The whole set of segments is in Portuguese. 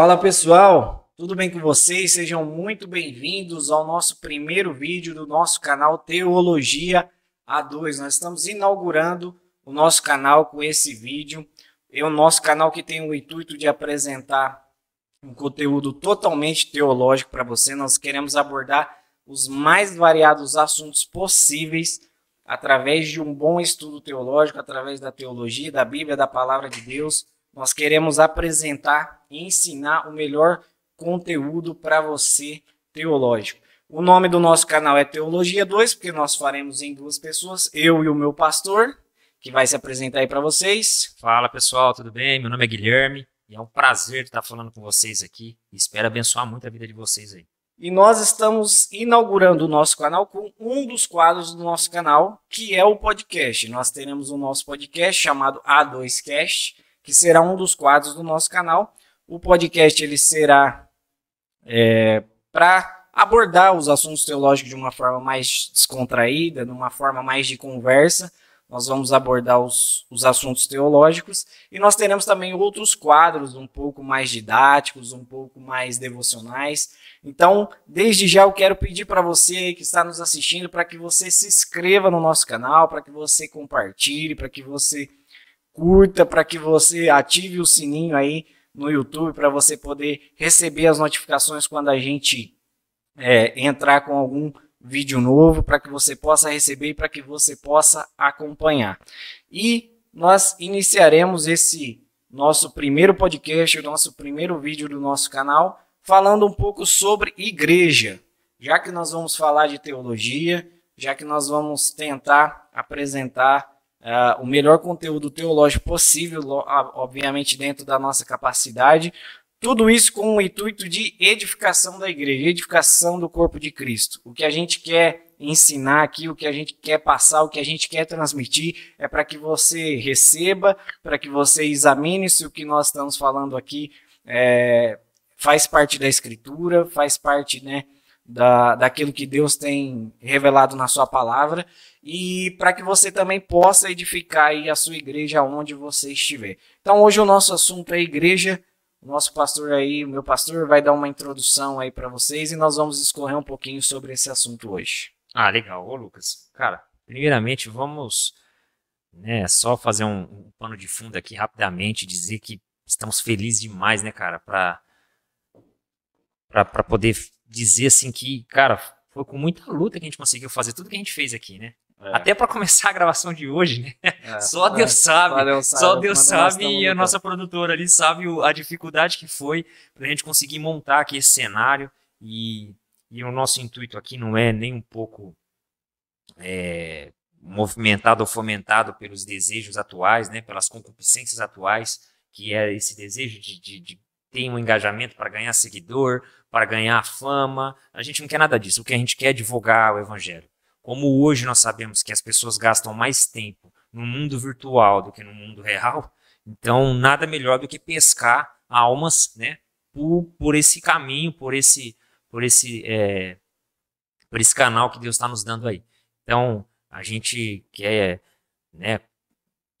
Fala pessoal, tudo bem com vocês? Sejam muito bem-vindos ao nosso primeiro vídeo do nosso canal Teologia A2. Nós estamos inaugurando o nosso canal com esse vídeo. É o nosso canal que tem o intuito de apresentar um conteúdo totalmente teológico para você. Nós queremos abordar os mais variados assuntos possíveis através de um bom estudo teológico, através da teologia, da Bíblia, da palavra de Deus nós queremos apresentar e ensinar o melhor conteúdo para você teológico. O nome do nosso canal é Teologia 2, porque nós faremos em duas pessoas, eu e o meu pastor, que vai se apresentar aí para vocês. Fala pessoal, tudo bem? Meu nome é Guilherme e é um prazer estar falando com vocês aqui. Espero abençoar muito a vida de vocês aí. E nós estamos inaugurando o nosso canal com um dos quadros do nosso canal, que é o podcast. Nós teremos o nosso podcast chamado A2Cast que será um dos quadros do nosso canal. O podcast ele será é, para abordar os assuntos teológicos de uma forma mais descontraída, de uma forma mais de conversa. Nós vamos abordar os, os assuntos teológicos e nós teremos também outros quadros um pouco mais didáticos, um pouco mais devocionais. Então, desde já eu quero pedir para você que está nos assistindo para que você se inscreva no nosso canal, para que você compartilhe, para que você curta para que você ative o sininho aí no YouTube para você poder receber as notificações quando a gente é, entrar com algum vídeo novo, para que você possa receber e para que você possa acompanhar. E nós iniciaremos esse nosso primeiro podcast, o nosso primeiro vídeo do nosso canal, falando um pouco sobre igreja. Já que nós vamos falar de teologia, já que nós vamos tentar apresentar uh, o melhor conteúdo teológico possível, obviamente dentro da nossa capacidade. Tudo isso com o intuito de edificação da igreja, edificação do corpo de Cristo. O que a gente quer ensinar aqui, o que a gente quer passar, o que a gente quer transmitir é para que você receba, para que você examine se o que nós estamos falando aqui é, faz parte da Escritura, faz parte né, da, daquilo que Deus tem revelado na Sua palavra e para que você também possa edificar a sua igreja onde você estiver. Então hoje o nosso assunto é igreja. O nosso pastor aí, meu pastor, vai dar uma introdução aí para vocês e nós vamos escorrer um pouquinho sobre esse assunto hoje. Ah, legal. Ô, Lucas, cara, primeiramente vamos né, só fazer um, um pano de fundo aqui rapidamente, dizer que estamos felizes demais, né, cara, para para poder dizer assim que, cara, foi com muita luta que a gente conseguiu fazer tudo que a gente fez aqui, né? É. Até para começar a gravação de hoje, né? É, só é, Deus sabe. Deus sabe. Só Deus sabe e a nossa produtora ali sabe a dificuldade que foi para a gente conseguir montar aqui esse cenário. E, e o nosso intuito aqui não é nem um pouco é, movimentado ou fomentado pelos desejos atuais, né? Pelas concupiscências atuais, que é esse desejo de, de, de ter um engajamento para ganhar seguidor, para ganhar fama. A gente não quer nada disso. O que a gente quer é divulgar o evangelho. Como hoje nós sabemos que as pessoas gastam mais tempo no mundo virtual do que no mundo real, então nada melhor do que pescar almas, né, por, por esse caminho, por esse, por esse, é, por esse canal que Deus está nos dando aí. Então a gente quer, né,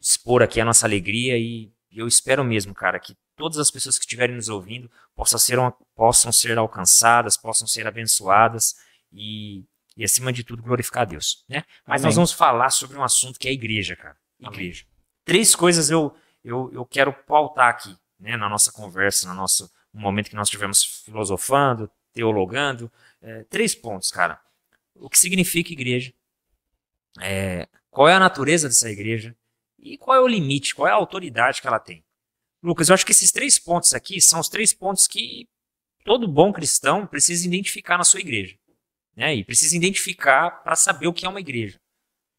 expor aqui a nossa alegria e eu espero mesmo, cara, que todas as pessoas que estiverem nos ouvindo possam ser, possam ser alcançadas, possam ser abençoadas e e, acima de tudo, glorificar a Deus. Né? Mas Amém. nós vamos falar sobre um assunto que é a igreja, cara. Igreja. Amém. Três coisas eu, eu, eu quero pautar aqui, né, na nossa conversa, no nosso no momento que nós estivemos filosofando, teologando. É, três pontos, cara. O que significa igreja? É, qual é a natureza dessa igreja? E qual é o limite? Qual é a autoridade que ela tem? Lucas, eu acho que esses três pontos aqui são os três pontos que todo bom cristão precisa identificar na sua igreja. Né? E precisa identificar para saber o que é uma igreja.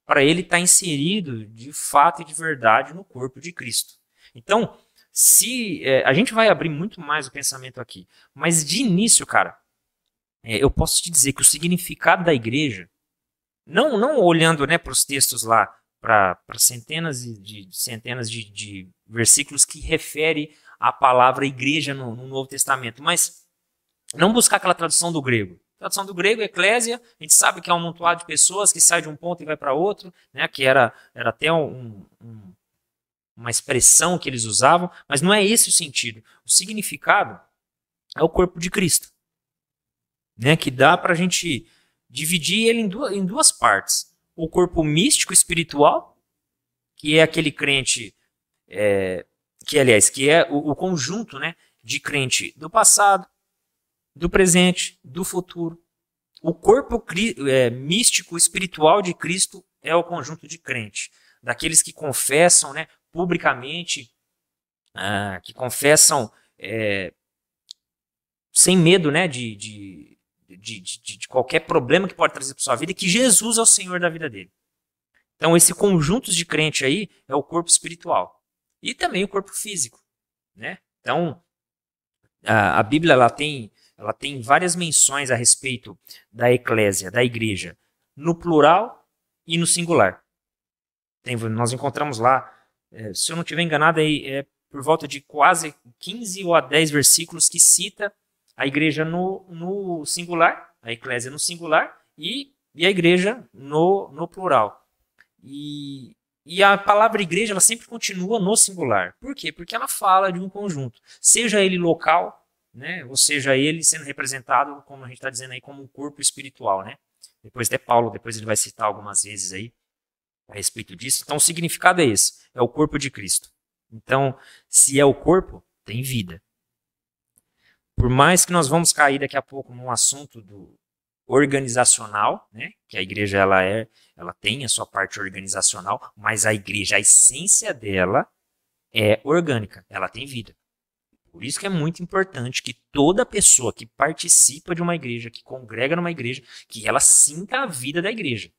Para ele estar tá inserido de fato e de verdade no corpo de Cristo. Então, se é, a gente vai abrir muito mais o pensamento aqui, mas de início, cara, é, eu posso te dizer que o significado da igreja, não, não olhando né, para os textos lá, para centenas de, centenas de, de, versículos que refere a palavra igreja no, no Novo Testamento, mas não buscar aquela tradução do grego, tradução do grego, eclésia, a gente sabe que é um amontoado de pessoas que sai de um ponto e vai para outro, né, que era, era até um, um, uma expressão que eles usavam, mas não é esse o sentido. O significado é o corpo de Cristo. Né? Que dá para a gente dividir ele em duas, em duas partes. O corpo místico espiritual, que é aquele crente, é, que aliás, que é o, o conjunto né, de crente do passado, do presente, do futuro. O corpo é, místico espiritual de Cristo é o conjunto de crente, daqueles que confessam né, publicamente, ah, que confessam é, sem medo né, de, de, de, de, de qualquer problema que pode trazer para sua vida, que Jesus é o Senhor da vida dele. Então, esse conjunto de crente aí é o corpo espiritual. E também o corpo físico. Né? Então, a, a Bíblia ela tem, ela tem várias menções a respeito da eclésia, da igreja, no plural e no singular. Tem, nós encontramos lá, é, se eu não estiver enganado, é, é por volta de quase 15 ou a 10 versículos que cita a igreja no, no singular, a eclésia no singular e, e a igreja no, no plural. E, e a palavra igreja ela sempre continua no singular. Por quê? Porque ela fala de um conjunto, seja ele local, né, ou seja ele sendo representado, como a gente está dizendo aí, como um corpo espiritual. Né? Depois até Paulo, depois ele vai citar algumas vezes aí a respeito disso. Então o significado é esse, é o corpo de Cristo. Então, se é o corpo, tem vida. Por mais que nós vamos cair daqui a pouco num assunto do organizacional, né? Que a igreja ela é, ela tem a sua parte organizacional, mas a igreja, a essência dela é orgânica, ela tem vida. Por isso que é muito importante que toda pessoa que participa de uma igreja, que congrega numa igreja, que ela sinta a vida da igreja.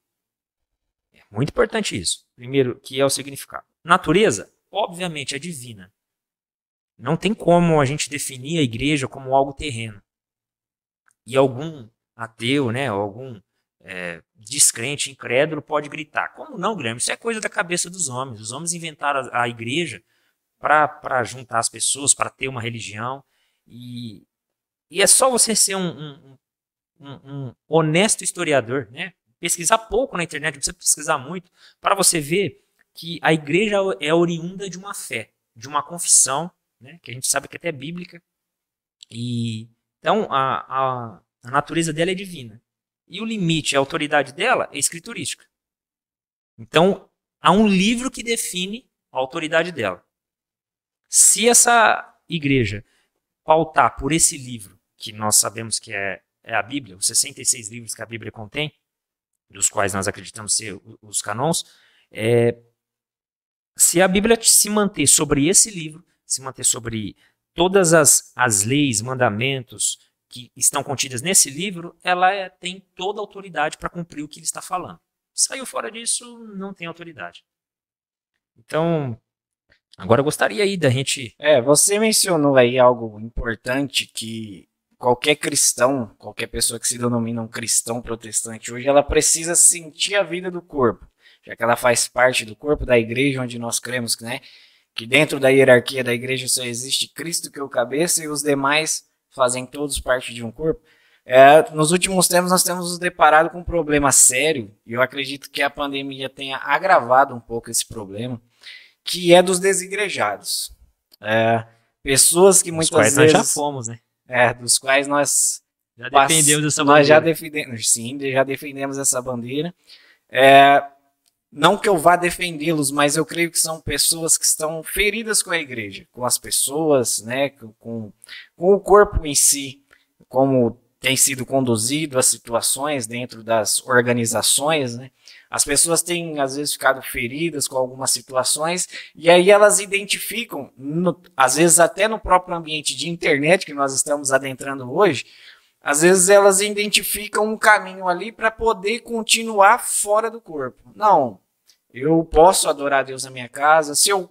É muito importante isso. Primeiro, que é o significado. Natureza, obviamente, é divina. Não tem como a gente definir a igreja como algo terreno. E algum ateu, né, algum é, descrente, incrédulo pode gritar. Como não, Guilherme? Isso é coisa da cabeça dos homens. Os homens inventaram a, a igreja para juntar as pessoas, para ter uma religião. E, e é só você ser um, um, um, um honesto historiador, né? pesquisar pouco na internet, não precisa pesquisar muito, para você ver que a igreja é oriunda de uma fé, de uma confissão né? que a gente sabe que até é bíblica. E então a, a, a natureza dela é divina. E o limite, a autoridade dela é escriturística. Então há um livro que define a autoridade dela. Se essa igreja pautar por esse livro, que nós sabemos que é, é a Bíblia, os 66 livros que a Bíblia contém, dos quais nós acreditamos ser os canons, é, se a Bíblia se manter sobre esse livro, se manter sobre todas as, as leis, mandamentos que estão contidas nesse livro, ela é, tem toda a autoridade para cumprir o que ele está falando. Saiu fora disso, não tem autoridade. Então, agora eu gostaria aí da gente. É, você mencionou aí algo importante que qualquer cristão, qualquer pessoa que se denomina um cristão protestante hoje, ela precisa sentir a vida do corpo, já que ela faz parte do corpo da igreja onde nós cremos, né? que dentro da hierarquia da igreja só existe Cristo que é o cabeça e os demais fazem todos parte de um corpo. É, nos últimos tempos nós temos nos deparado com um problema sério e eu acredito que a pandemia tenha agravado um pouco esse problema, que é dos desigrejados. É, pessoas que muitas quais vezes nós já fomos, né? É, dos quais nós já defendemos essa bandeira. Nós já defendemos, sim, já defendemos essa bandeira. É, não que eu vá defendê-los, mas eu creio que são pessoas que estão feridas com a igreja, com as pessoas, né, com, com o corpo em si, como tem sido conduzido as situações dentro das organizações, né? As pessoas têm às vezes ficado feridas com algumas situações e aí elas identificam, no, às vezes até no próprio ambiente de internet que nós estamos adentrando hoje, às vezes elas identificam um caminho ali para poder continuar fora do corpo. Não, eu posso adorar Deus na minha casa. Se eu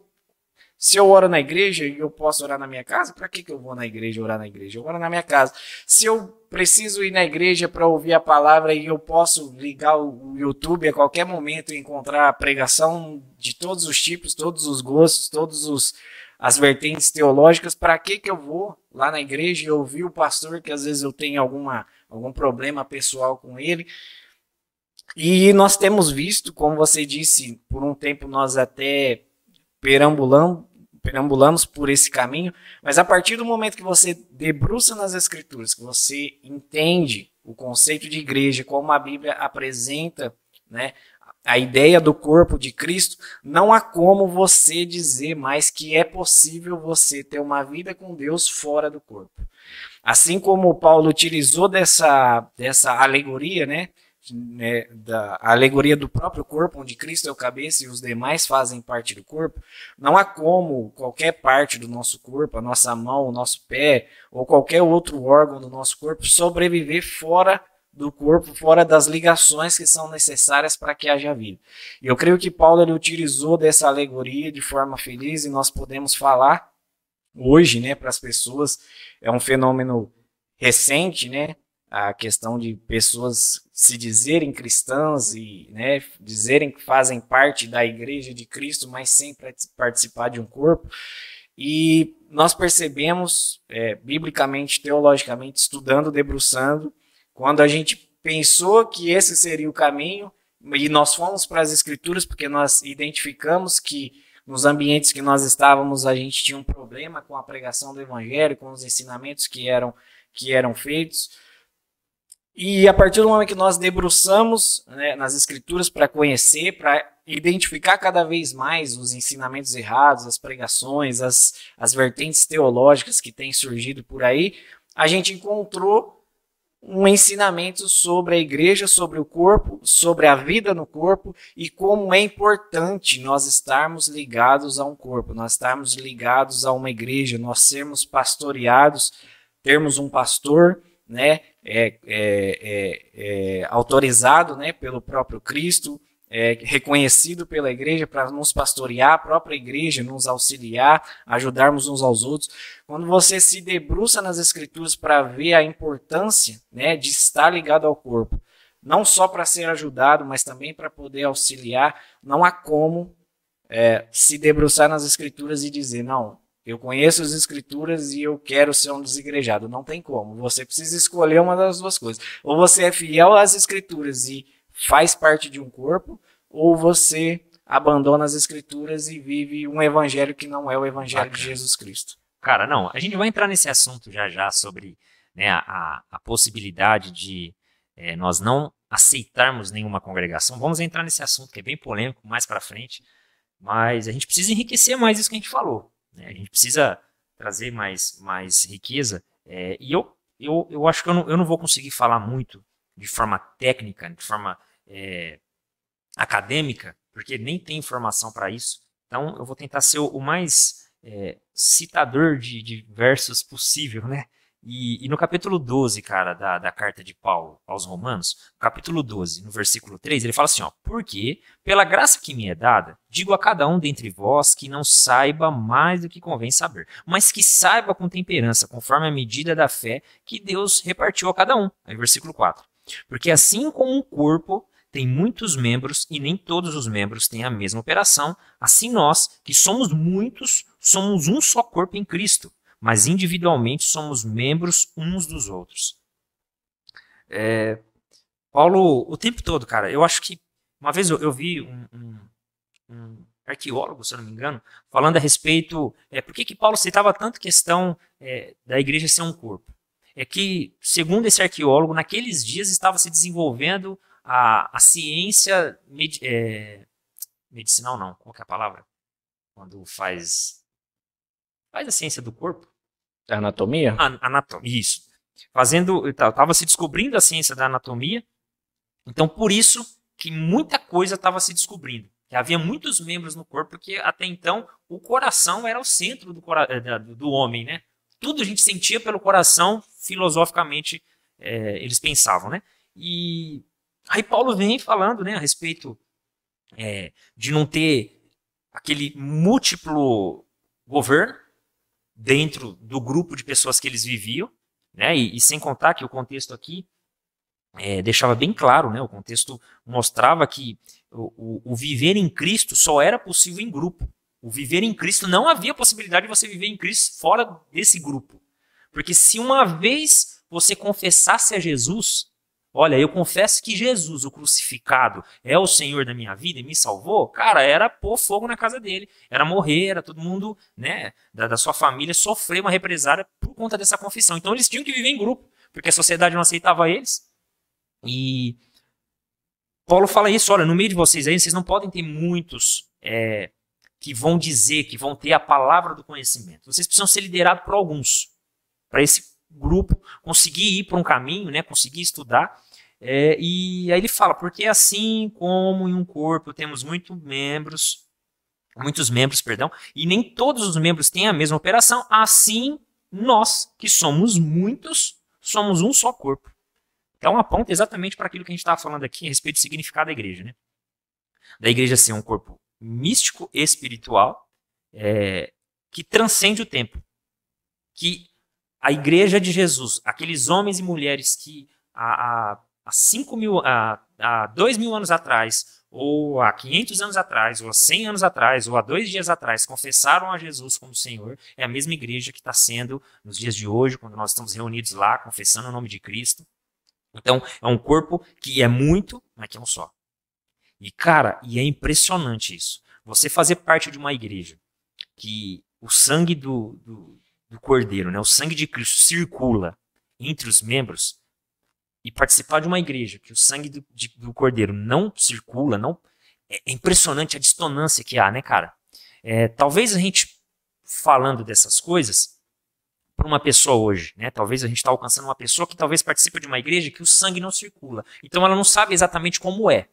se eu oro na igreja e eu posso orar na minha casa, para que, que eu vou na igreja orar na igreja? Eu oro na minha casa. Se eu preciso ir na igreja para ouvir a palavra e eu posso ligar o YouTube a qualquer momento e encontrar pregação de todos os tipos, todos os gostos, todos os as vertentes teológicas, para que que eu vou lá na igreja e ouvir o pastor que às vezes eu tenho alguma algum problema pessoal com ele? E nós temos visto, como você disse, por um tempo nós até perambulamos, perambulamos por esse caminho, mas a partir do momento que você debruça nas escrituras, que você entende o conceito de igreja, como a Bíblia apresenta, né, a ideia do corpo de Cristo, não há como você dizer mais que é possível você ter uma vida com Deus fora do corpo. Assim como Paulo utilizou dessa, dessa alegoria, né, né, da alegoria do próprio corpo, onde Cristo é o cabeça e os demais fazem parte do corpo, não há como qualquer parte do nosso corpo, a nossa mão, o nosso pé ou qualquer outro órgão do nosso corpo sobreviver fora do corpo, fora das ligações que são necessárias para que haja vida. E eu creio que Paulo ele utilizou dessa alegoria de forma feliz e nós podemos falar hoje, né, para as pessoas, é um fenômeno recente, né, a questão de pessoas se dizerem cristãs e né, dizerem que fazem parte da igreja de Cristo, mas sem participar de um corpo. E nós percebemos, é, biblicamente, teologicamente, estudando, debruçando, quando a gente pensou que esse seria o caminho, e nós fomos para as escrituras porque nós identificamos que nos ambientes que nós estávamos a gente tinha um problema com a pregação do evangelho, com os ensinamentos que eram que eram feitos. E a partir do momento que nós debruçamos né, nas escrituras para conhecer, para identificar cada vez mais os ensinamentos errados, as pregações, as, as vertentes teológicas que têm surgido por aí, a gente encontrou um ensinamento sobre a igreja, sobre o corpo, sobre a vida no corpo e como é importante nós estarmos ligados a um corpo, nós estarmos ligados a uma igreja, nós sermos pastoreados, termos um pastor, né, é, é, é, é, autorizado né, pelo próprio Cristo, é, reconhecido pela igreja para nos pastorear, a própria igreja nos auxiliar, ajudarmos uns aos outros. Quando você se debruça nas escrituras para ver a importância né, de estar ligado ao corpo, não só para ser ajudado, mas também para poder auxiliar, não há como é, se debruçar nas escrituras e dizer, não, eu conheço as escrituras e eu quero ser um desigrejado. Não tem como. Você precisa escolher uma das duas coisas. Ou você é fiel às escrituras e faz parte de um corpo, ou você abandona as escrituras e vive um evangelho que não é o evangelho Bacana. de Jesus Cristo. Cara, não, a gente vai entrar nesse assunto já já sobre né, a, a possibilidade de é, nós não aceitarmos nenhuma congregação. Vamos entrar nesse assunto que é bem polêmico mais para frente, mas a gente precisa enriquecer mais isso que a gente falou. Né? A gente precisa trazer mais, mais riqueza. É, e eu, eu, eu acho que eu não, eu não vou conseguir falar muito de forma técnica, de forma é, acadêmica, porque nem tem informação para isso. Então eu vou tentar ser o, o mais é, citador de, de versos possível, né? E, e, no capítulo 12, cara, da, da carta de Paulo aos Romanos, capítulo 12, no versículo 3, ele fala assim: ó, Porque, pela graça que me é dada, digo a cada um dentre vós que não saiba mais do que convém saber, mas que saiba com temperança, conforme a medida da fé que Deus repartiu a cada um. Aí, versículo 4. Porque assim como um corpo tem muitos membros e nem todos os membros têm a mesma operação, assim nós, que somos muitos, somos um só corpo em Cristo mas individualmente somos membros uns dos outros. É, Paulo, o tempo todo, cara, eu acho que uma vez eu, eu vi um, um, um, arqueólogo, se eu não me engano, falando a respeito, é, por que, que Paulo citava tanto questão é, da igreja ser um corpo? É que, segundo esse arqueólogo, naqueles dias estava se desenvolvendo a, a ciência med, é, medicinal, não, qual é a palavra? Quando faz, faz a ciência do corpo. Anatomia? An anatomia, isso. Fazendo, estava se descobrindo a ciência da anatomia, então por isso que muita coisa estava se descobrindo. Que havia muitos membros no corpo, porque até então o coração era o centro do, eh, do homem, né? Tudo a gente sentia pelo coração, filosoficamente é, eles pensavam, né? E aí Paulo vem falando, né, a respeito é, de não ter aquele múltiplo governo, dentro do grupo de pessoas que eles viviam, né? E, e sem contar que o contexto aqui é, deixava bem claro, né? O contexto mostrava que o, o, o, viver em Cristo só era possível em grupo. O viver em Cristo não havia possibilidade de você viver em Cristo fora desse grupo, porque se uma vez você confessasse a Jesus, olha, eu confesso que Jesus, o crucificado, é o Senhor da minha vida e me salvou, cara, era pôr fogo na casa dele, era morrer, era todo mundo, né, da, da sua família sofrer uma represária por conta dessa confissão. Então eles tinham que viver em grupo, porque a sociedade não aceitava eles. E Paulo fala isso, olha, no meio de vocês aí, vocês não podem ter muitos é, que vão dizer, que vão ter a palavra do conhecimento. Vocês precisam ser liderados por alguns, para esse grupo conseguir ir para um caminho, né, conseguir estudar. É, e aí ele fala, porque assim como em um corpo temos muitos membros, muitos membros, perdão, e nem todos os membros têm a mesma operação, assim nós, que somos muitos, somos um só corpo. Então aponta exatamente para aquilo que a gente estava falando aqui a respeito do significado da igreja. Né? Da igreja ser um corpo místico espiritual é, que transcende o tempo. Que a igreja de Jesus, aqueles homens e mulheres que há, há, há cinco mil, há, há dois mil anos atrás, ou há 500 anos atrás, ou há 100 anos atrás, ou há dois dias atrás, confessaram a Jesus como Senhor, é a mesma igreja que está sendo nos dias de hoje, quando nós estamos reunidos lá, confessando o nome de Cristo. Então, é um corpo que é muito, mas que é um só. E, cara, e é impressionante isso. Você fazer parte de uma igreja que o sangue do, do, do Cordeiro, né, o sangue de Cristo circula entre os membros e participar de uma igreja que o sangue do, de, do Cordeiro não circula, não é, é, impressionante a dissonância que há, né, cara? É, talvez a gente falando dessas coisas para uma pessoa hoje, né? Talvez a gente está alcançando uma pessoa que talvez participe de uma igreja que o sangue não circula, então ela não sabe exatamente como é.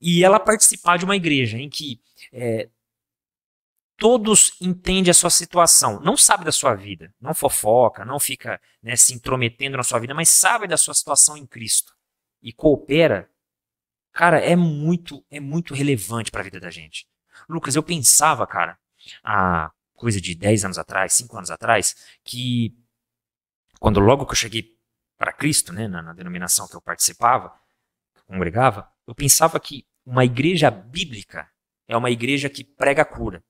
E ela participar de uma igreja em que é, todos entendem a sua situação, não sabe da sua vida, não fofoca, não fica né, se intrometendo na sua vida, mas sabe da sua situação em Cristo e coopera, cara, é muito, é muito relevante para a vida da gente. Lucas, eu pensava, cara, há coisa de 10 anos atrás, 5 anos atrás, que quando logo que eu cheguei para Cristo, né, na, na denominação que eu participava, congregava, eu pensava que uma igreja bíblica é uma igreja que prega cura.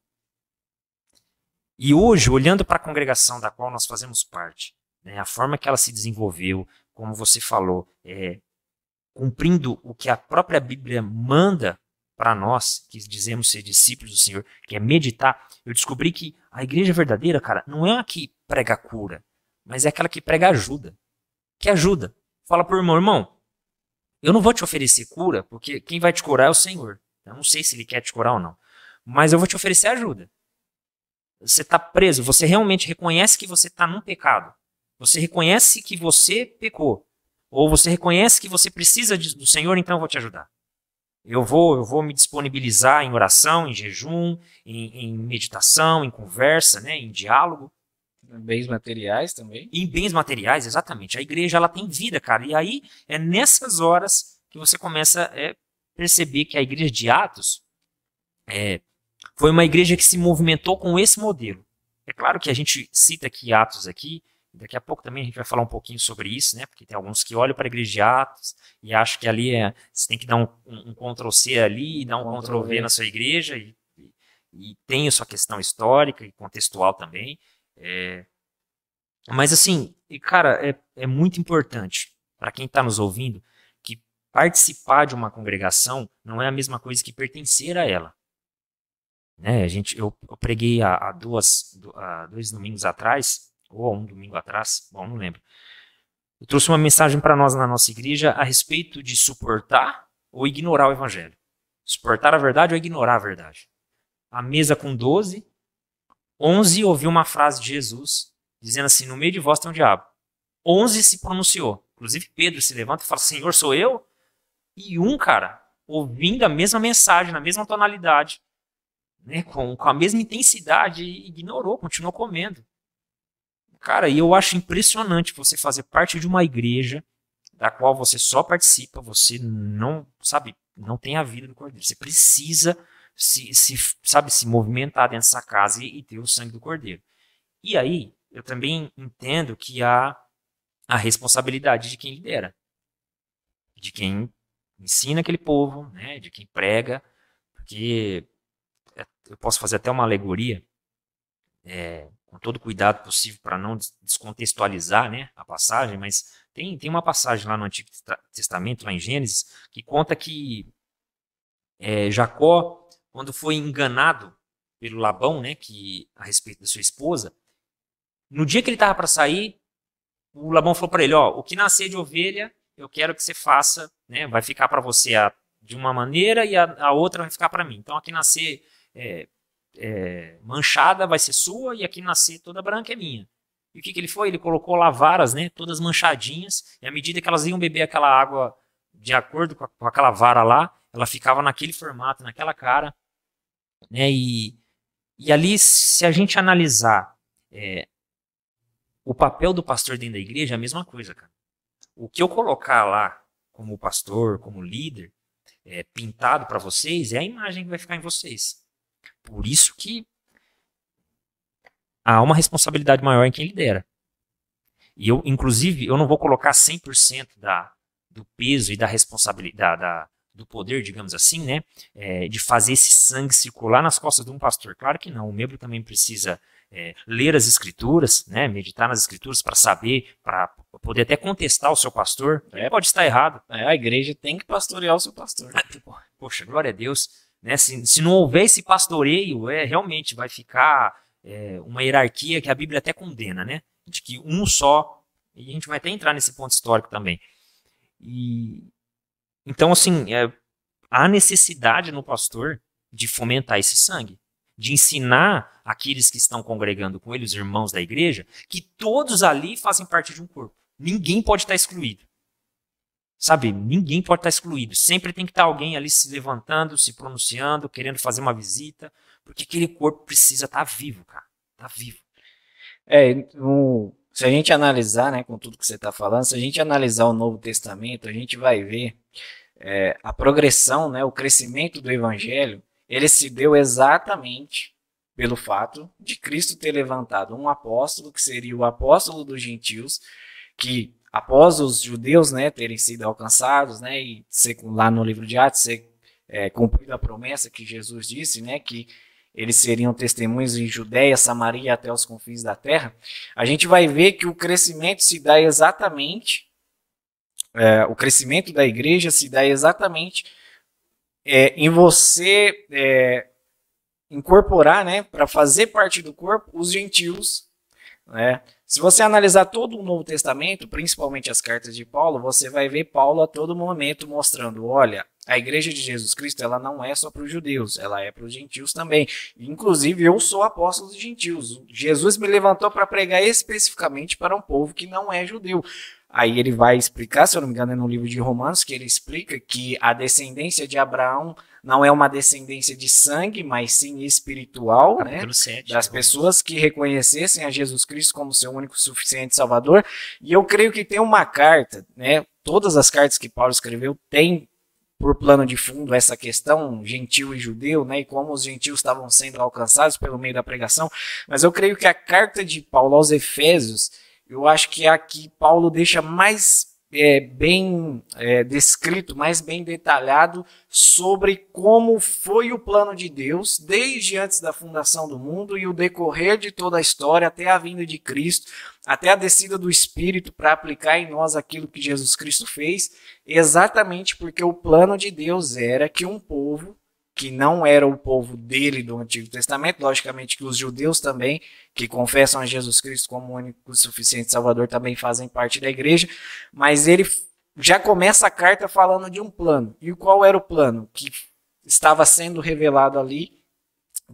E hoje, olhando para a congregação da qual nós fazemos parte, né, a forma que ela se desenvolveu, como você falou, é, cumprindo o que a própria Bíblia manda para nós, que dizemos ser discípulos do Senhor, que é meditar, eu descobri que a igreja verdadeira, cara, não é a que prega cura, mas é aquela que prega ajuda. Que ajuda. Fala pro irmão, irmão, eu não vou te oferecer cura, porque quem vai te curar é o Senhor. Eu não sei se ele quer te curar ou não. Mas eu vou te oferecer ajuda. Você está preso, você realmente reconhece que você está num pecado. Você reconhece que você pecou. Ou você reconhece que você precisa de, do Senhor, então eu vou te ajudar. Eu vou, eu vou me disponibilizar em oração, em jejum, em, em meditação, em conversa, né, em diálogo. Em bens materiais também. Em bens materiais, exatamente. A igreja ela tem vida, cara. E aí é nessas horas que você começa a é, perceber que a igreja de Atos é, foi uma igreja que se movimentou com esse modelo. É claro que a gente cita aqui Atos aqui, daqui a pouco também a gente vai falar um pouquinho sobre isso, né? Porque tem alguns que olham para a igreja de Atos e acham que ali é, você tem que dar um, um, um Ctrl-C ali e dar um Ctrl-V na sua igreja e, e, e, tem a sua questão histórica e contextual também. É, mas assim, cara, é, é muito importante para quem está nos ouvindo que participar de uma congregação não é a mesma coisa que pertencer a ela. Né? A gente, eu, eu preguei há, há, duas, há dois domingos atrás, ou um domingo atrás, bom, não lembro. Eu trouxe uma mensagem para nós na nossa igreja a respeito de suportar ou ignorar o evangelho. Suportar a verdade ou ignorar a verdade. A mesa com 12, 11 ouviu uma frase de Jesus dizendo assim: No meio de vós tem um diabo. 11 se pronunciou. Inclusive Pedro se levanta e fala: Senhor, sou eu? E um, cara, ouvindo a mesma mensagem, na mesma tonalidade, né, com, com a mesma intensidade, ignorou, continuou comendo. Cara, e eu acho impressionante você fazer parte de uma igreja da qual você só participa, você não, sabe, não tem a vida do cordeiro. Você precisa se, se sabe, se movimentar dentro dessa casa e, e ter o sangue do cordeiro. E aí, eu também entendo que há a responsabilidade de quem lidera, de quem ensina aquele povo, né, de quem prega, porque eu posso fazer até uma alegoria. É, com todo cuidado possível para não descontextualizar né, a passagem, mas tem, tem uma passagem lá no Antigo Testamento, lá em Gênesis, que conta que é, Jacó, quando foi enganado pelo Labão, né, que a respeito da sua esposa, no dia que ele estava para sair, o Labão falou para ele, ó, o que nascer de ovelha, eu quero que você faça, né, vai ficar para você a, de uma maneira e a, a outra vai ficar para mim. Então, aqui nascer é, é, manchada vai ser sua e aqui nascer toda branca é minha. E o que, que ele foi? Ele colocou lá varas, né, todas manchadinhas, e à medida que elas iam beber aquela água de acordo com, a, com aquela vara lá, ela ficava naquele formato, naquela cara. Né, e, e ali, se a gente analisar é, o papel do pastor dentro da igreja, é a mesma coisa, cara. O que eu colocar lá como pastor, como líder, é, pintado para vocês, é a imagem que vai ficar em vocês. Por isso que há uma responsabilidade maior em quem lidera. E eu, inclusive, eu não vou colocar 100% da, do peso e da responsabilidade, da, do poder, digamos assim, né, é, de fazer esse sangue circular nas costas de um pastor. Claro que não. O membro também precisa é, ler as escrituras, né, meditar nas escrituras para saber, para poder até contestar o seu pastor. É, pode estar errado. É, a igreja tem que pastorear o seu pastor. Poxa, glória a Deus. Né? Se, se não houver esse pastoreio, é, realmente vai ficar é, uma hierarquia que a Bíblia até condena, né? De que um só, e a gente vai até entrar nesse ponto histórico também. E, então, assim, é, há necessidade no pastor de fomentar esse sangue, de ensinar aqueles que estão congregando com ele, os irmãos da igreja, que todos ali fazem parte de um corpo. Ninguém pode estar excluído. Sabe, ninguém pode estar excluído. Sempre tem que estar alguém ali se levantando, se pronunciando, querendo fazer uma visita, porque aquele corpo precisa estar vivo, cara. Tá vivo. É, um, se a gente analisar, né, com tudo que você está falando, se a gente analisar o Novo Testamento, a gente vai ver é, a progressão, né, o crescimento do Evangelho, ele se deu exatamente pelo fato de Cristo ter levantado um apóstolo, que seria o apóstolo dos gentios, que após os judeus né, terem sido alcançados, né, e ser, lá no livro de Atos, ser é, cumprida a promessa que Jesus disse, né, que eles seriam testemunhos em Judéia, Samaria até os confins da terra, a gente vai ver que o crescimento se dá exatamente, é, o crescimento da igreja se dá exatamente é, em você é, incorporar, né, para fazer parte do corpo, os gentios, né, se você analisar todo o Novo Testamento, principalmente as cartas de Paulo, você vai ver Paulo a todo momento mostrando, olha, a igreja de Jesus Cristo, ela não é só para os judeus, ela é para os gentios também. Inclusive, eu sou apóstolo dos gentios. Jesus me levantou para pregar especificamente para um povo que não é judeu. Aí ele vai explicar, se eu não me engano, é no livro de Romanos, que ele explica que a descendência de Abraão não é uma descendência de sangue, mas sim espiritual, né? 7, das pessoas que reconhecessem a Jesus Cristo como seu único suficiente Salvador. E eu creio que tem uma carta, né? Todas as cartas que Paulo escreveu têm por plano de fundo essa questão gentil e judeu, né, e como os gentios estavam sendo alcançados pelo meio da pregação, mas eu creio que a carta de Paulo aos Efésios eu acho que aqui Paulo deixa mais é, bem é, descrito, mais bem detalhado sobre como foi o plano de Deus desde antes da fundação do mundo e o decorrer de toda a história até a vinda de Cristo, até a descida do Espírito para aplicar em nós aquilo que Jesus Cristo fez, exatamente porque o plano de Deus era que um povo que não era o povo dele do Antigo Testamento, logicamente que os judeus também, que confessam a Jesus Cristo como o único suficiente Salvador, também fazem parte da igreja, mas ele já começa a carta falando de um plano. E qual era o plano que estava sendo revelado ali,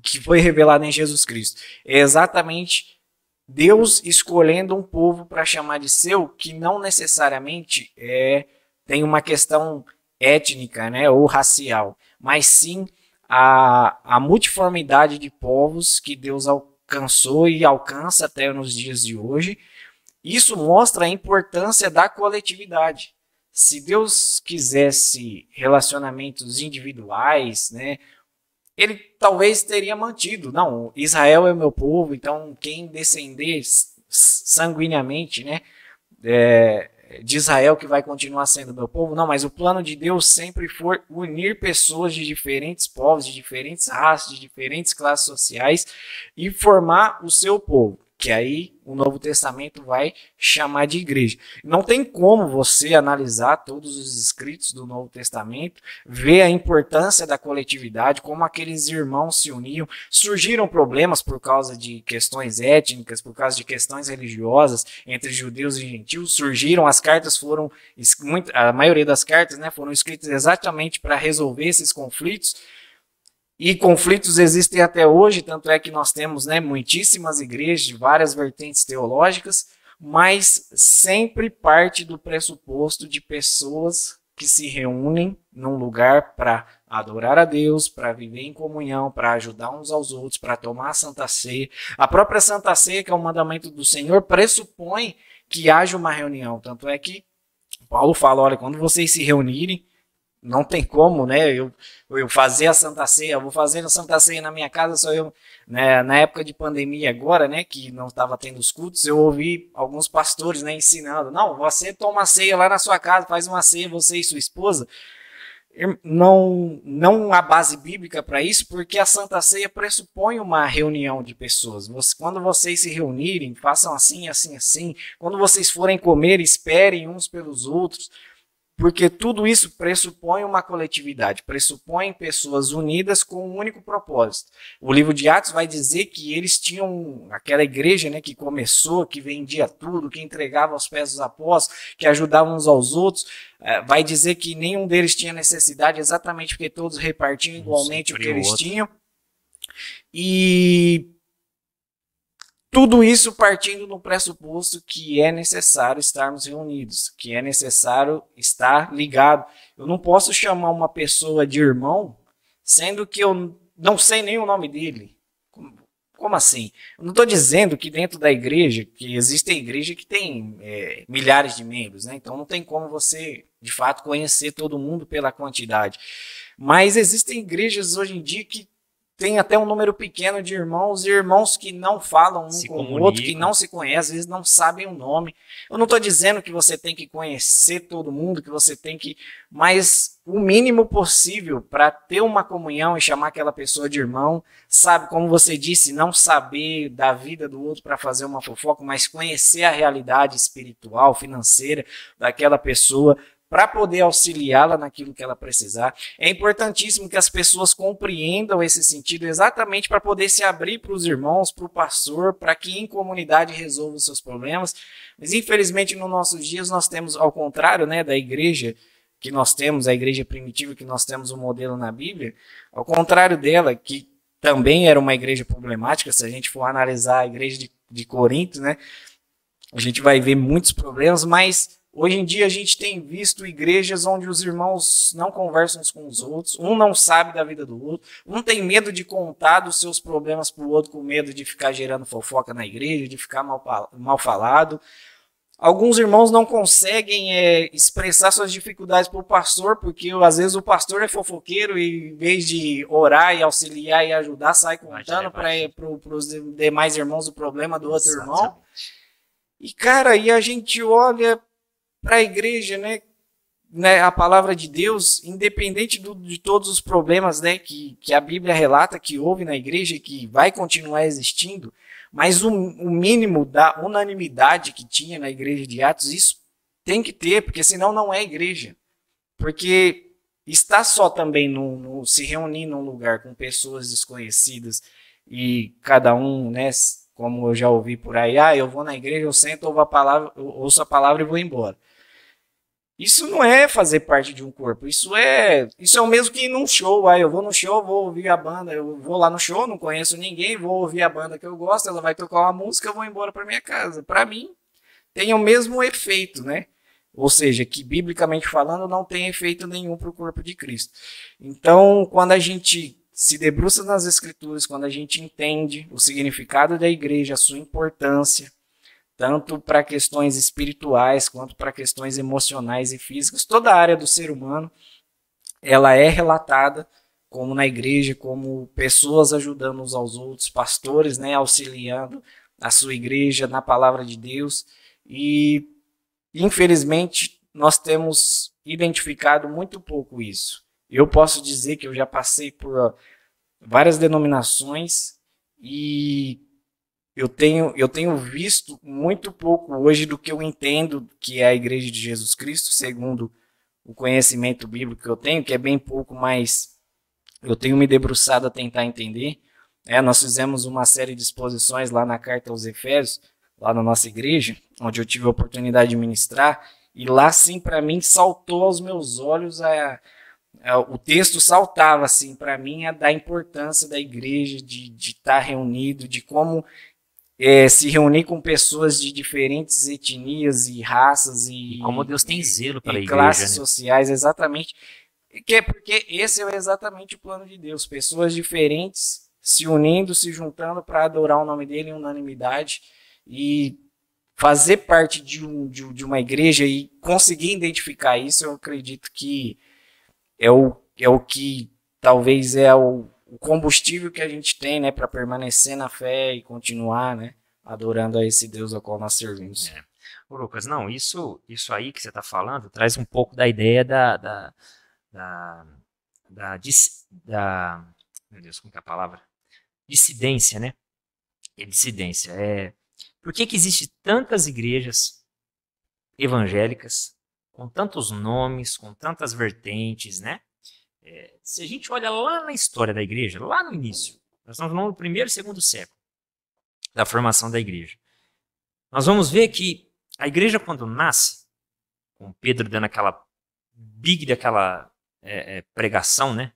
que foi revelado em Jesus Cristo? É exatamente Deus escolhendo um povo para chamar de seu, que não necessariamente é, tem uma questão étnica né, ou racial mas sim a, a multiformidade de povos que Deus alcançou e alcança até nos dias de hoje. Isso mostra a importância da coletividade. Se Deus quisesse relacionamentos individuais, né, ele talvez teria mantido. Não, Israel é meu povo, então quem descender sanguineamente, né, é, de Israel que vai continuar sendo meu povo. Não, mas o plano de Deus sempre foi unir pessoas de diferentes povos, de diferentes raças, de diferentes classes sociais e formar o seu povo. Que aí o Novo Testamento vai chamar de igreja. Não tem como você analisar todos os escritos do Novo Testamento, ver a importância da coletividade, como aqueles irmãos se uniam. Surgiram problemas por causa de questões étnicas, por causa de questões religiosas entre judeus e gentios. Surgiram, as cartas foram, a maioria das cartas né, foram escritas exatamente para resolver esses conflitos. E conflitos existem até hoje, tanto é que nós temos né, muitíssimas igrejas de várias vertentes teológicas, mas sempre parte do pressuposto de pessoas que se reúnem num lugar para adorar a Deus, para viver em comunhão, para ajudar uns aos outros, para tomar a Santa Ceia. A própria Santa Ceia, que é um mandamento do Senhor, pressupõe que haja uma reunião. Tanto é que Paulo fala: olha, quando vocês se reunirem, não tem como, né? Eu, eu fazer a Santa Ceia, eu vou fazer a Santa Ceia na minha casa, só eu, né? Na época de pandemia agora, né? Que não estava tendo os cultos, eu ouvi alguns pastores, né? Ensinando, não, você toma ceia lá na sua casa, faz uma ceia, você e sua esposa. Não, não há base bíblica para isso, porque a Santa Ceia pressupõe uma reunião de pessoas. Você, quando vocês se reunirem, façam assim, assim, assim. Quando vocês forem comer, esperem uns pelos outros porque tudo isso pressupõe uma coletividade, pressupõe pessoas unidas com um único propósito. O livro de Atos vai dizer que eles tinham aquela igreja né, que começou, que vendia tudo, que entregava aos pés dos apóstolos, que ajudava uns aos outros. É, vai dizer que nenhum deles tinha necessidade, exatamente porque todos repartiam igualmente o que eles outro. tinham. E tudo isso partindo do pressuposto que é necessário estarmos reunidos, que é necessário estar ligado. Eu não posso chamar uma pessoa de irmão, sendo que eu não sei nem o nome dele. Como assim? Eu não estou dizendo que dentro da igreja, que existe a igreja que tem é, milhares de membros, né? então não tem como você, de fato, conhecer todo mundo pela quantidade. Mas existem igrejas hoje em dia que tem até um número pequeno de irmãos e irmãos que não falam um se com o outro, que não se conhecem, às vezes não sabem o nome. Eu não estou dizendo que você tem que conhecer todo mundo, que você tem que. Mas o mínimo possível para ter uma comunhão e chamar aquela pessoa de irmão, sabe, como você disse, não saber da vida do outro para fazer uma fofoca, mas conhecer a realidade espiritual, financeira daquela pessoa, para poder auxiliá-la naquilo que ela precisar. É importantíssimo que as pessoas compreendam esse sentido exatamente para poder se abrir para os irmãos, para o pastor, para que em comunidade resolva os seus problemas. Mas infelizmente nos nossos dias nós temos ao contrário, né, da igreja que nós temos, a igreja primitiva que nós temos o um modelo na Bíblia, ao contrário dela, que também era uma igreja problemática, se a gente for analisar a igreja de, de Corinto, né, a gente vai ver muitos problemas, mas Hoje em dia a gente tem visto igrejas onde os irmãos não conversam uns com os outros, um não sabe da vida do outro, um tem medo de contar dos seus problemas para o outro com medo de ficar gerando fofoca na igreja, de ficar mal, mal falado. Alguns irmãos não conseguem é, expressar suas dificuldades para o pastor, porque às vezes o pastor é fofoqueiro e em vez de orar e auxiliar e ajudar, sai contando para os demais irmãos o problema do outro Exatamente. irmão. E cara, aí a gente olha para a igreja, né, né, a palavra de Deus, independente do, de todos os problemas né, que, que a Bíblia relata que houve na igreja e que vai continuar existindo, mas o, o mínimo da unanimidade que tinha na igreja de Atos, isso tem que ter, porque senão não é igreja. Porque está só também no, no, se reunir num lugar com pessoas desconhecidas e cada um, né, como eu já ouvi por aí, ah, eu vou na igreja, eu sento, ouço a palavra, ouço a palavra e vou embora. Isso não é fazer parte de um corpo. Isso é, isso é o mesmo que ir num show. Aí eu vou no show, vou ouvir a banda, eu vou lá no show, não conheço ninguém, vou ouvir a banda que eu gosto, ela vai tocar uma música, eu vou embora para minha casa. Para mim, tem o mesmo efeito, né? Ou seja, que biblicamente falando não tem efeito nenhum para o corpo de Cristo. Então, quando a gente se debruça nas escrituras, quando a gente entende o significado da igreja, a sua importância, tanto para questões espirituais quanto para questões emocionais e físicas. Toda a área do ser humano ela é relatada como na igreja, como pessoas ajudando uns aos outros, pastores, né, auxiliando a sua igreja na palavra de Deus. E infelizmente nós temos identificado muito pouco isso. Eu posso dizer que eu já passei por várias denominações e eu tenho, eu tenho visto muito pouco hoje do que eu entendo que é a Igreja de Jesus Cristo, segundo o conhecimento bíblico que eu tenho, que é bem pouco, mas eu tenho me debruçado a tentar entender. É, nós fizemos uma série de exposições lá na Carta aos Efésios, lá na nossa igreja, onde eu tive a oportunidade de ministrar, e lá sim para mim saltou aos meus olhos a, o texto saltava assim para mim a da importância da igreja de estar tá reunido, de como é, se reunir com pessoas de diferentes etnias e raças e, como Deus tem zelo pela igreja, classes né? sociais, exatamente. Que é porque esse é exatamente o plano de Deus, pessoas diferentes se unindo, se juntando para adorar o nome dele em unanimidade e fazer parte de, um, de, de, uma igreja e conseguir identificar isso, eu acredito que é o, é o que talvez é o, o combustível que a gente tem, né, para permanecer na fé e continuar, né, adorando a esse Deus ao qual nós servimos. É. Ô, Lucas, não, isso, isso aí que você está falando traz um pouco da ideia da, da, da, da, da meu Deus, como é a palavra? Dissidência, né? É dissidência. É, por que, que existe tantas igrejas evangélicas com tantos nomes, com tantas vertentes, né? É, se a gente olha lá na história da igreja, lá no início, nós estamos falando do primeiro e segundo século da formação da igreja. Nós vamos ver que a igreja, quando nasce, com Pedro dando aquela big daquela é, é, pregação, né?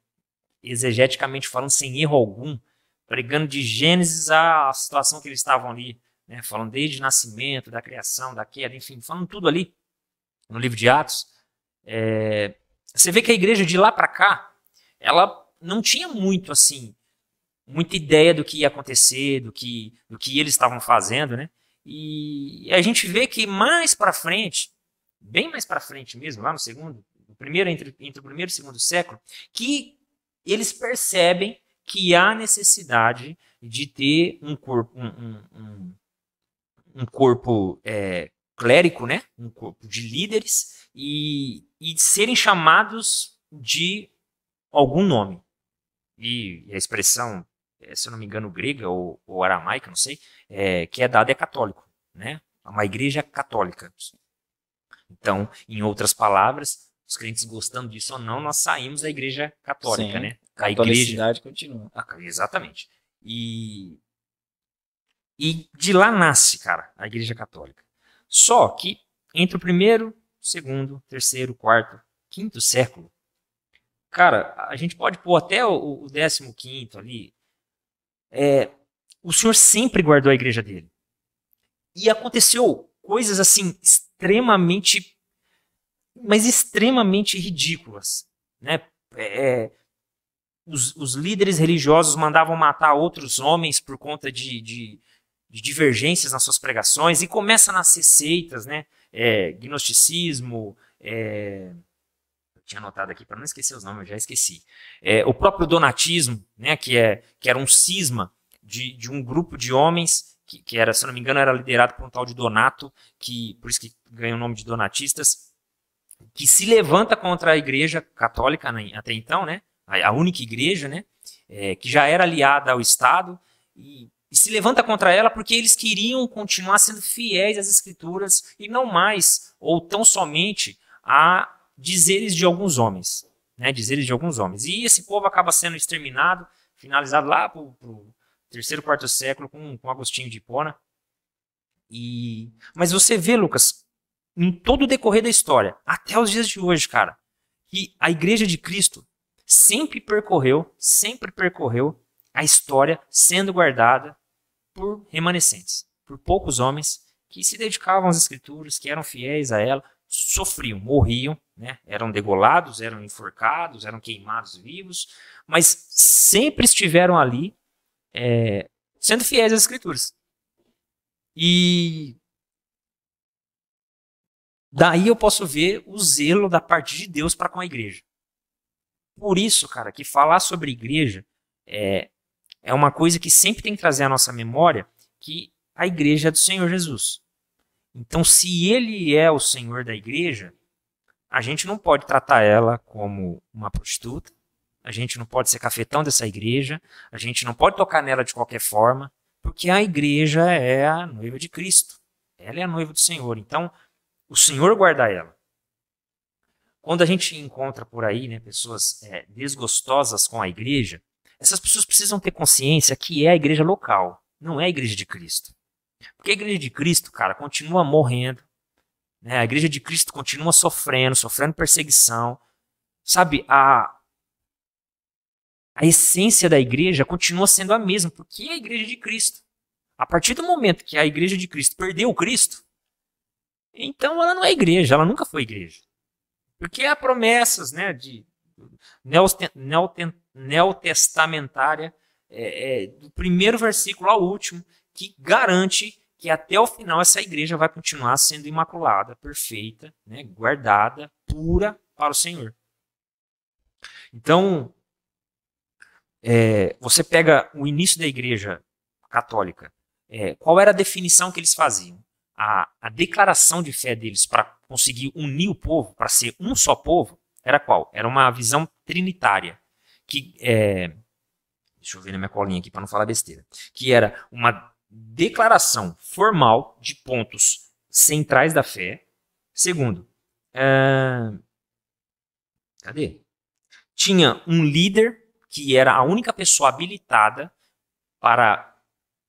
Exegeticamente falando, sem erro algum, pregando de Gênesis à situação que eles estavam ali, né? falando desde o nascimento, da criação, da queda, enfim, falando tudo ali no livro de Atos. É, você vê que a igreja de lá para cá, ela não tinha muito assim, muita ideia do que ia acontecer, do que, do que eles estavam fazendo, né? E a gente vê que mais para frente, bem mais para frente mesmo, lá no segundo, no primeiro entre, entre o primeiro e o segundo século, que eles percebem que há necessidade de ter um corpo, um, um, um corpo é, clérico, né? um corpo de líderes e, e serem chamados de algum nome. E, a expressão, é, se eu não me engano, grega ou, ou aramaica, não sei, é, que é dada é católico, né? É uma igreja católica. Então, em outras palavras, os crentes gostando disso ou não, nós saímos da igreja católica, Sim, né? A igreja continua. Ah, exatamente. E e de lá nasce, cara, a igreja católica. Só que entre o primeiro, segundo, terceiro, quarto, quinto século, cara, a gente pode pôr até o, o décimo quinto ali. É, o Senhor sempre guardou a igreja dele. E aconteceu coisas assim extremamente, mas extremamente ridículas, né? É, os, os, líderes religiosos mandavam matar outros homens por conta de, de, de divergências nas suas pregações e começa a nascer seitas, né? É, gnosticismo, é, eu tinha anotado aqui para não esquecer os nomes, eu já esqueci. É, o próprio donatismo, né? Que, é, que era um cisma de, de um grupo de homens que, que, era, se não me engano, era liderado por um tal de Donato, que por isso que ganha o nome de donatistas, que se levanta contra a igreja católica até então, né? A, a única igreja, né? É, que já era aliada ao Estado e e se levanta contra ela porque eles queriam continuar sendo fiéis às escrituras e não mais ou tão somente a dizeres de alguns homens, né, dizeres de alguns homens. E esse povo acaba sendo exterminado, finalizado lá para o terceiro, quarto século com, com Agostinho de Hipona. E mas você vê, Lucas, em todo o decorrer da história, até os dias de hoje, cara, que a Igreja de Cristo sempre percorreu, sempre percorreu a história sendo guardada por remanescentes, por poucos homens que se dedicavam às escrituras, que eram fiéis a ela, sofriam, morriam, né? eram degolados, eram enforcados, eram queimados vivos, mas sempre estiveram ali é, sendo fiéis às escrituras. E daí eu posso ver o zelo da parte de Deus para com a igreja. Por isso, cara, que falar sobre igreja é, é uma coisa que sempre tem que trazer à nossa memória que a igreja é do Senhor Jesus. Então, se ele é o Senhor da igreja, a gente não pode tratar ela como uma prostituta, a gente não pode ser cafetão dessa igreja, a gente não pode tocar nela de qualquer forma, Porque a igreja é a noiva de Cristo. Ela é a noiva do Senhor. Então, o Senhor guarda ela. Quando a gente encontra por aí né, pessoas é, desgostosas com a igreja, essas pessoas precisam ter consciência que é a igreja local, não é a igreja de Cristo. Porque a igreja de Cristo, cara, continua morrendo. Né? A igreja de Cristo continua sofrendo, sofrendo perseguição. Sabe, a, a essência da igreja continua sendo a mesma, porque é a igreja de Cristo. A partir do momento que a igreja de Cristo perdeu o Cristo, então ela não é igreja, ela nunca foi igreja. Porque há promessas né, de neotestamentária, é, é, do primeiro versículo ao último, que garante que até o final essa igreja vai continuar sendo imaculada, perfeita, né, guardada, pura para o Senhor. Então, é, você pega o início da igreja católica, é, qual era a definição que eles faziam? A, a declaração de fé deles para conseguir unir o povo, para ser um só povo, era qual? Era uma visão trinitária. Que, é, deixa eu ver na minha colinha aqui para não falar besteira. Que era uma declaração formal de pontos centrais da fé. Segundo, é, cadê? Tinha um líder que era a única pessoa habilitada para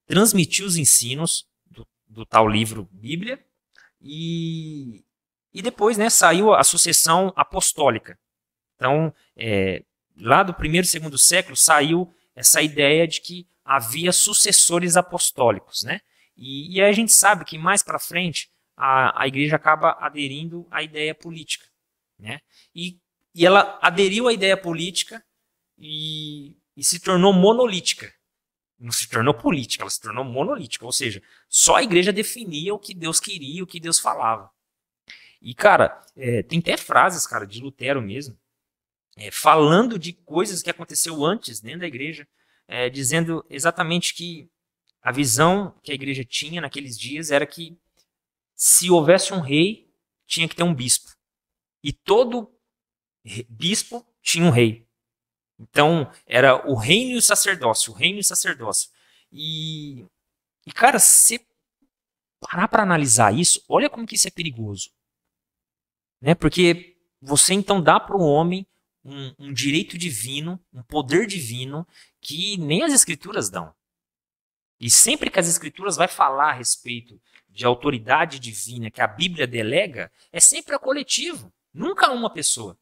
transmitir os ensinos do, do tal livro Bíblia. E, e depois né, saiu a sucessão apostólica. Então, é, lá do primeiro e segundo século, saiu essa ideia de que havia sucessores apostólicos. Né? E, e a gente sabe que mais para frente a, a igreja acaba aderindo à ideia política. Né? E, e ela aderiu à ideia política e, e se tornou monolítica. Não se tornou política, ela se tornou monolítica. Ou seja, só a igreja definia o que Deus queria, o que Deus falava. E, cara, é, tem até frases, cara, de Lutero mesmo, é, falando de coisas que aconteceu antes dentro da igreja, é, dizendo exatamente que a visão que a igreja tinha naqueles dias era que se houvesse um rei, tinha que ter um bispo. E todo bispo tinha um rei. Então, era o reino e o sacerdócio, o reino e o sacerdócio. E, e cara, se parar para analisar isso, olha como que isso é perigoso. Né? Porque você então dá para o homem um, um direito divino, um poder divino, que nem as escrituras dão. E sempre que as escrituras vai falar a respeito de autoridade divina que a Bíblia delega, é sempre a coletivo, nunca uma pessoa.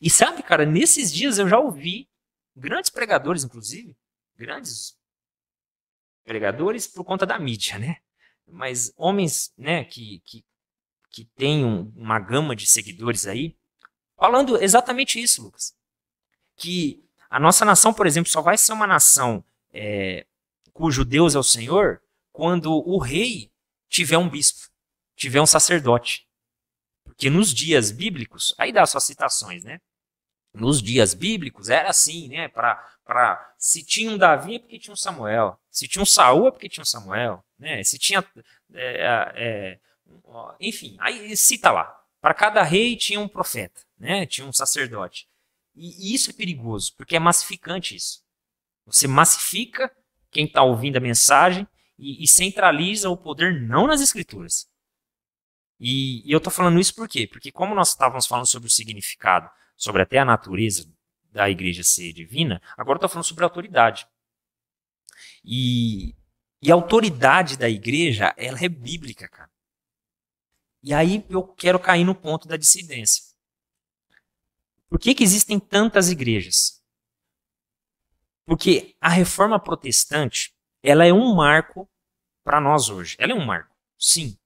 E sabe, cara, nesses dias eu já ouvi grandes pregadores, inclusive, grandes pregadores por conta da mídia, né? Mas homens, né, que, que, que têm um, uma gama de seguidores aí, falando exatamente isso, Lucas. Que a nossa nação, por exemplo, só vai ser uma nação é, cujo Deus é o Senhor quando o rei tiver um bispo, tiver um sacerdote. Porque nos dias bíblicos, aí dá suas citações, né? Nos dias bíblicos era assim, né? Para se tinha um Davi é porque tinha um Samuel, se tinha um Saul é porque tinha um Samuel, né? Se tinha, é, é, enfim, aí cita lá. Para cada rei tinha um profeta, né? Tinha um sacerdote. E, e isso é perigoso, porque é massificante isso. Você massifica quem está ouvindo a mensagem e, e centraliza o poder não nas escrituras, e, e eu estou falando isso por quê? Porque como nós estávamos falando sobre o significado, sobre até a natureza da igreja ser divina, agora estou falando sobre a autoridade. E, e a autoridade da igreja, ela é bíblica, cara. E aí eu quero cair no ponto da dissidência. Por que, que existem tantas igrejas? Porque a reforma protestante, ela é um marco para nós hoje. Ela é um marco, sim.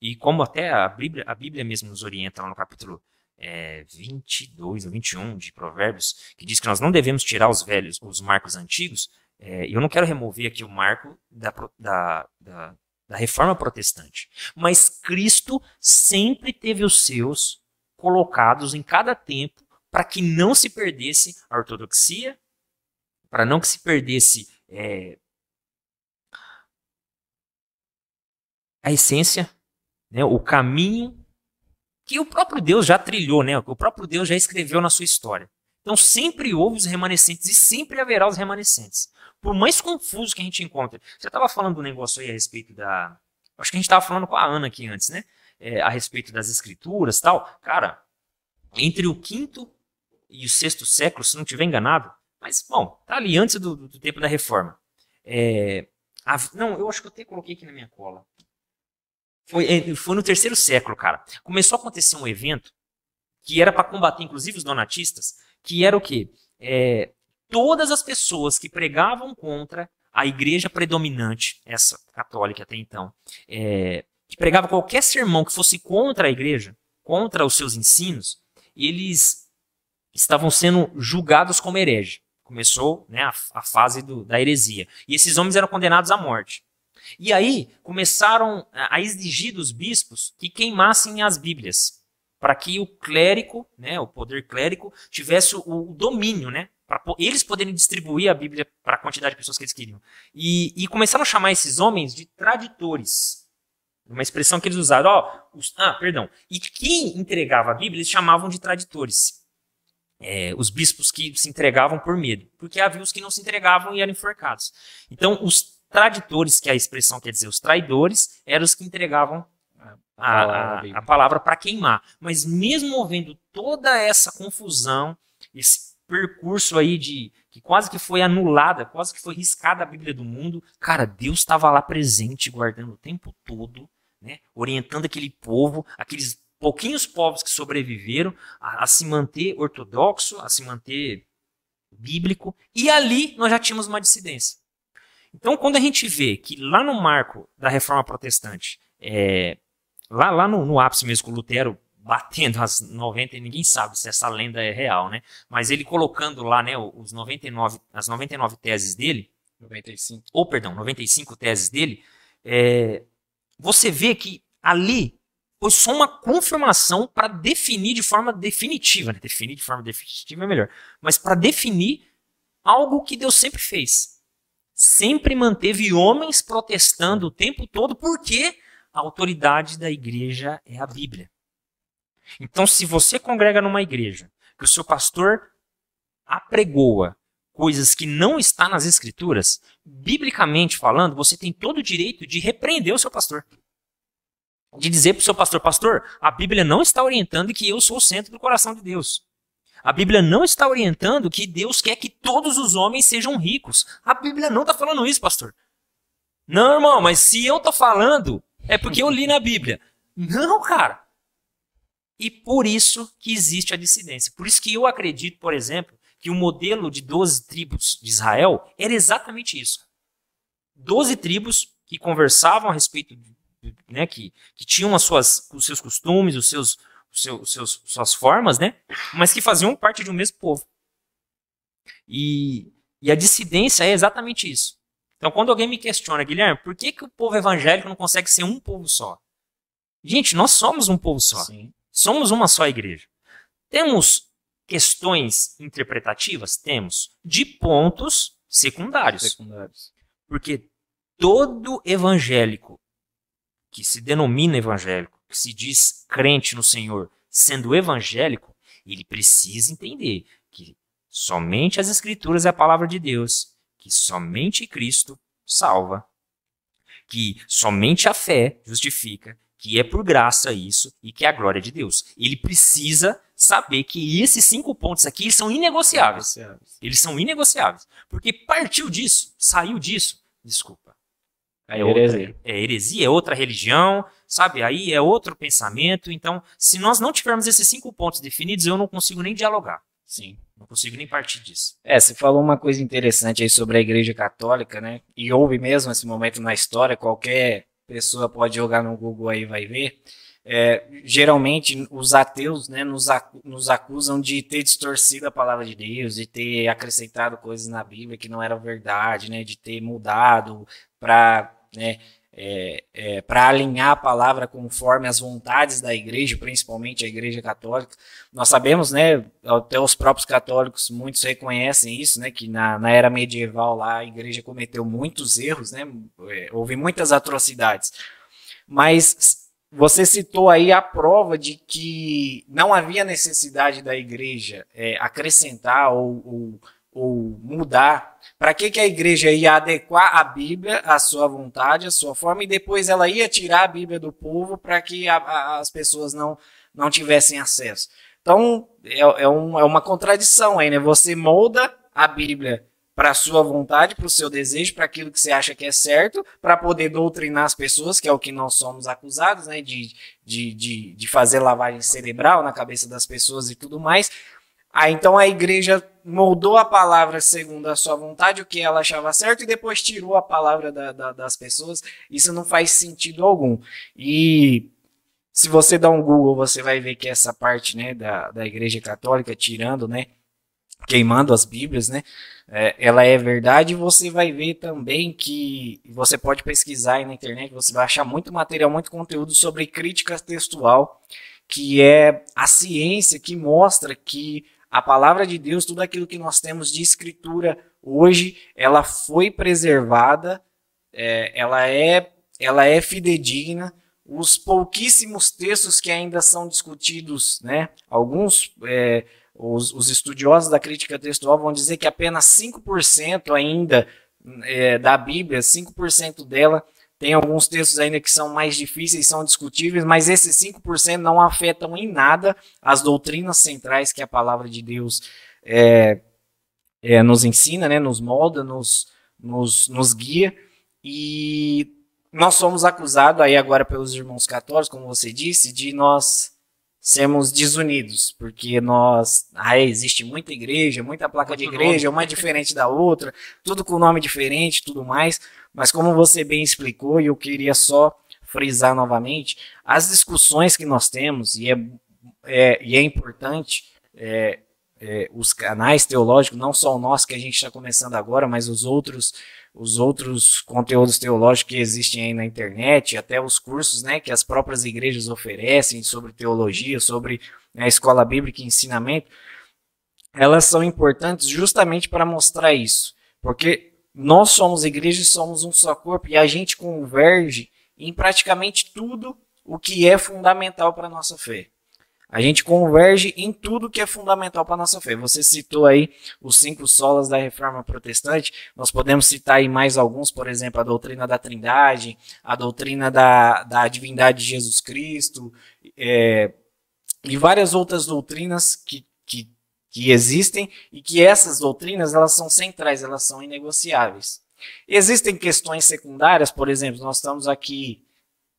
E como até a Bíblia, a Bíblia mesmo nos orienta lá no capítulo é, 22 ou 21 de Provérbios, que diz que nós não devemos tirar os velhos, os marcos antigos, é, eu não quero remover aqui o marco da, da, da, da reforma protestante. Mas Cristo sempre teve os seus colocados em cada tempo para que não se perdesse a ortodoxia, para não que se perdesse é, a essência né, o caminho que o próprio Deus já trilhou, né, o próprio Deus já escreveu na sua história. Então sempre houve os remanescentes e sempre haverá os remanescentes. Por mais confuso que a gente encontre. Você estava falando do negócio aí a respeito da. Acho que a gente estava falando com a Ana aqui antes, né? É, a respeito das escrituras tal. Cara, entre o quinto e o sexto século, se não estiver enganado, mas, bom, tá ali antes do, do tempo da reforma. É, a, não, eu acho que eu até coloquei aqui na minha cola. Foi, é, foi no terceiro século, cara. Começou a acontecer um evento que era para combater, inclusive, os donatistas, que era o quê? É, todas as pessoas que pregavam contra a igreja predominante, essa católica até então, é, que pregava qualquer sermão que fosse contra a igreja, contra os seus ensinos, eles estavam sendo julgados como herege. Começou né, a, a fase do, da heresia. E esses homens eram condenados à morte. E aí começaram a exigir dos bispos que queimassem as Bíblias, para que o clérigo, né, o poder clérigo, tivesse o, domínio, né, para eles poderem distribuir a Bíblia para a quantidade de pessoas que eles queriam. E, e, começaram a chamar esses homens de traditores. Uma expressão que eles usaram. Oh, os, ah, perdão. E quem entregava a Bíblia, eles chamavam de traditores é, os bispos que se entregavam por medo, porque havia os que não se entregavam e eram enforcados. Então, os traditores, que é a expressão quer dizer os traidores, eram os que entregavam a, a, a palavra para queimar. Mas mesmo havendo toda essa confusão, esse percurso aí de que quase que foi anulada, quase que foi riscada a Bíblia do mundo, cara, Deus estava lá presente, guardando o tempo todo, né, orientando aquele povo, aqueles pouquinhos povos que sobreviveram a, a, se manter ortodoxo, a se manter bíblico, e ali nós já tínhamos uma dissidência. Então, quando a gente vê que lá no marco da reforma protestante, é, lá, lá no, no ápice mesmo com Lutero batendo as 90, ninguém sabe se essa lenda é real, né? Mas ele colocando lá, né, os 99, as 99 teses dele, 95. ou perdão, 95 teses dele, é, você vê que ali foi só uma confirmação para definir de forma definitiva, né? definir de forma definitiva é melhor, mas para definir algo que Deus sempre fez. Sempre manteve homens protestando o tempo todo, porque a autoridade da igreja é a Bíblia. Então, se você congrega numa igreja que o seu pastor apregoa coisas que não está nas escrituras, biblicamente falando, você tem todo o direito de repreender o seu pastor de dizer para o seu pastor, pastor, a Bíblia não está orientando que eu sou o centro do coração de Deus. A Bíblia não está orientando que Deus quer que todos os homens sejam ricos. A Bíblia não está falando isso, pastor. Não, irmão, mas se eu estou falando, é porque eu li na Bíblia. Não, cara. E por isso que existe a dissidência. Por isso que eu acredito, por exemplo, que o modelo de 12 tribos de Israel era exatamente isso. 12 tribos que conversavam a respeito né, que, que tinham as suas, os seus costumes, os seus, os seus, os seus, suas formas, né, mas que faziam parte de um mesmo povo. E, e a dissidência é exatamente isso. Então, quando alguém me questiona, Guilherme, por que, que o povo evangélico não consegue ser um povo só? Gente, nós somos um povo só. Sim. Somos uma só igreja. Temos questões interpretativas? Temos. De pontos secundários. secundários. Porque todo evangélico que se denomina evangélico, que se diz crente no Senhor, sendo evangélico, ele precisa entender que somente as Escrituras é a palavra de Deus, que somente Cristo salva, que somente a fé justifica, que é por graça isso e que é a glória de Deus. Ele precisa saber que esses cinco pontos aqui são inegociáveis. Eles são inegociáveis. Porque partiu disso, saiu disso. Desculpa é heresia. Outra, é heresia, é outra religião, sabe? Aí é outro pensamento. Então, se nós não tivermos esses cinco pontos definidos, eu não consigo nem dialogar. Sim. Não consigo nem partir disso. É, você falou uma coisa interessante aí sobre a Igreja Católica, né? E houve mesmo esse momento na história, qualquer pessoa pode jogar no Google aí e vai ver. É, geralmente os ateus né, nos, nos, acusam de ter distorcido a palavra de Deus, de ter acrescentado coisas na Bíblia que não eram verdade, né, de ter mudado para né, é, é, para alinhar a palavra conforme as vontades da igreja, principalmente a igreja católica. Nós sabemos, né, até os próprios católicos, muitos reconhecem isso, né, que na, na era medieval lá a igreja cometeu muitos erros, né, é, houve muitas atrocidades. Mas você citou aí a prova de que não havia necessidade da igreja é, acrescentar ou, ou, ou mudar. Para que, que a igreja ia adequar a Bíblia à sua vontade, à sua forma, e depois ela ia tirar a Bíblia do povo para que a, a, as pessoas não, não tivessem acesso? Então, é, é, um, é uma contradição aí, né? Você molda a Bíblia para a sua vontade, para o seu desejo, para aquilo que você acha que é certo, para poder doutrinar as pessoas, que é o que nós somos acusados, né? De, de, de, de fazer lavagem cerebral na cabeça das pessoas e tudo mais. Aí então a igreja moldou a palavra segundo a sua vontade, o que ela achava certo, e depois tirou a palavra da, da, das pessoas. Isso não faz sentido algum. E se você dá um Google, você vai ver que essa parte né, da, da igreja católica, tirando, né, queimando as Bíblias, né, é, ela é verdade. Você vai ver também que você pode pesquisar aí na internet, você vai achar muito material, muito conteúdo sobre crítica textual, que é a ciência que mostra que a palavra de Deus, tudo aquilo que nós temos de escritura hoje, ela foi preservada, é, ela é ela é fidedigna os pouquíssimos textos que ainda são discutidos, né? Alguns, é, os, os, estudiosos da crítica textual vão dizer que apenas 5% ainda é, da Bíblia, 5% dela, tem alguns textos ainda que são mais difíceis, são discutíveis, mas esses 5% não afetam em nada as doutrinas centrais que a palavra de Deus é, é nos ensina, né? Nos molda, nos, nos, nos guia. E nós somos acusados aí agora pelos irmãos católicos, como você disse, de nós sermos desunidos, porque nós, ah, existe muita igreja, muita placa de igreja, uma diferente da outra, tudo com nome diferente, tudo mais, mas como você bem explicou, e eu queria só frisar novamente, as discussões que nós temos, e é, é e é importante, é, é, os canais teológicos, não só o nosso que a gente está começando agora, mas os outros os outros conteúdos teológicos que existem aí na internet, até os cursos né, que as próprias igrejas oferecem sobre teologia, sobre né, a escola bíblica e ensinamento, elas são importantes justamente para mostrar isso. Porque nós somos igreja e somos um só corpo e a gente converge em praticamente tudo o que é fundamental para a nossa fé. A gente converge em tudo que é fundamental para a nossa fé. Você citou aí os cinco solas da reforma protestante. Nós podemos citar aí mais alguns, por exemplo, a doutrina da trindade, a doutrina da, da divindade de Jesus Cristo, é, e várias outras doutrinas que, que, que existem e que essas doutrinas elas são centrais, elas são inegociáveis. Existem questões secundárias, por exemplo, nós estamos aqui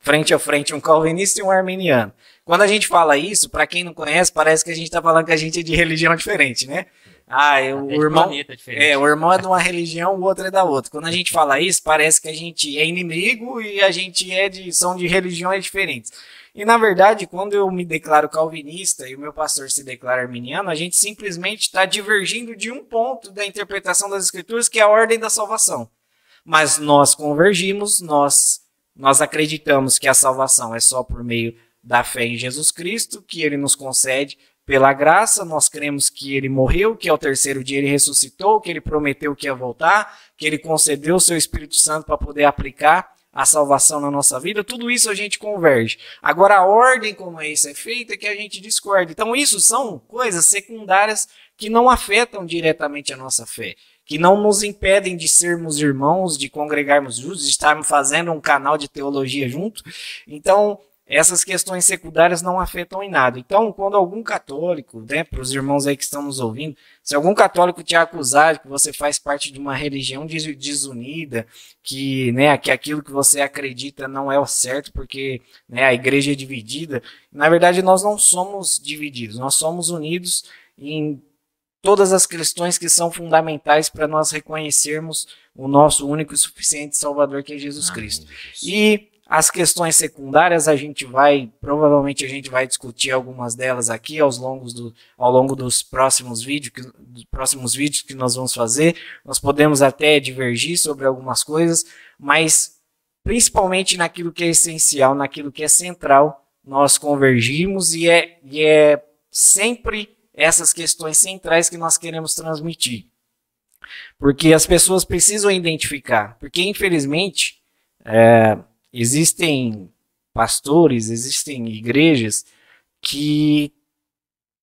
frente a frente um calvinista e um arminiano. Quando a gente fala isso, para quem não conhece, parece que a gente está falando que a gente é de religião diferente, né? Ah, eu, o irmão é, o irmão é de uma religião, o outro é da outra. Quando a gente fala isso, parece que a gente é inimigo e a gente é de são de religiões diferentes. E na verdade, quando eu me declaro calvinista e o meu pastor se declara arminiano, a gente simplesmente está divergindo de um ponto da interpretação das escrituras, que é a ordem da salvação. Mas nós convergimos, nós nós acreditamos que a salvação é só por meio da fé em Jesus Cristo, que ele nos concede pela graça, nós cremos que ele morreu, que ao terceiro dia ele ressuscitou, que ele prometeu que ia voltar, que ele concedeu o seu Espírito Santo para poder aplicar a salvação na nossa vida, tudo isso a gente converge. Agora, a ordem como isso é feita é que a gente discorda. Então, isso são coisas secundárias que não afetam diretamente a nossa fé que não nos impedem de sermos irmãos, de congregarmos juntos, de estarmos fazendo um canal de teologia junto. Então, essas questões secundárias não afetam em nada. Então, quando algum católico, né, para os irmãos aí que estão nos ouvindo, se algum católico te acusar de que você faz parte de uma religião desunida, que, né, que aquilo que você acredita não é o certo, porque né, a igreja é dividida, na verdade nós não somos divididos, nós somos unidos em todas as questões que são fundamentais para nós reconhecermos o nosso único e suficiente Salvador que é Jesus Amém. Cristo. E as questões secundárias a gente vai, provavelmente a gente vai discutir algumas delas aqui aos longos do, ao longo dos próximos vídeos, que, dos próximos vídeos que nós vamos fazer. Nós podemos até divergir sobre algumas coisas, mas principalmente naquilo que é essencial, naquilo que é central, nós convergimos e é, e é sempre essas questões centrais que nós queremos transmitir. Porque as pessoas precisam identificar. Porque, infelizmente, é, existem pastores, existem igrejas que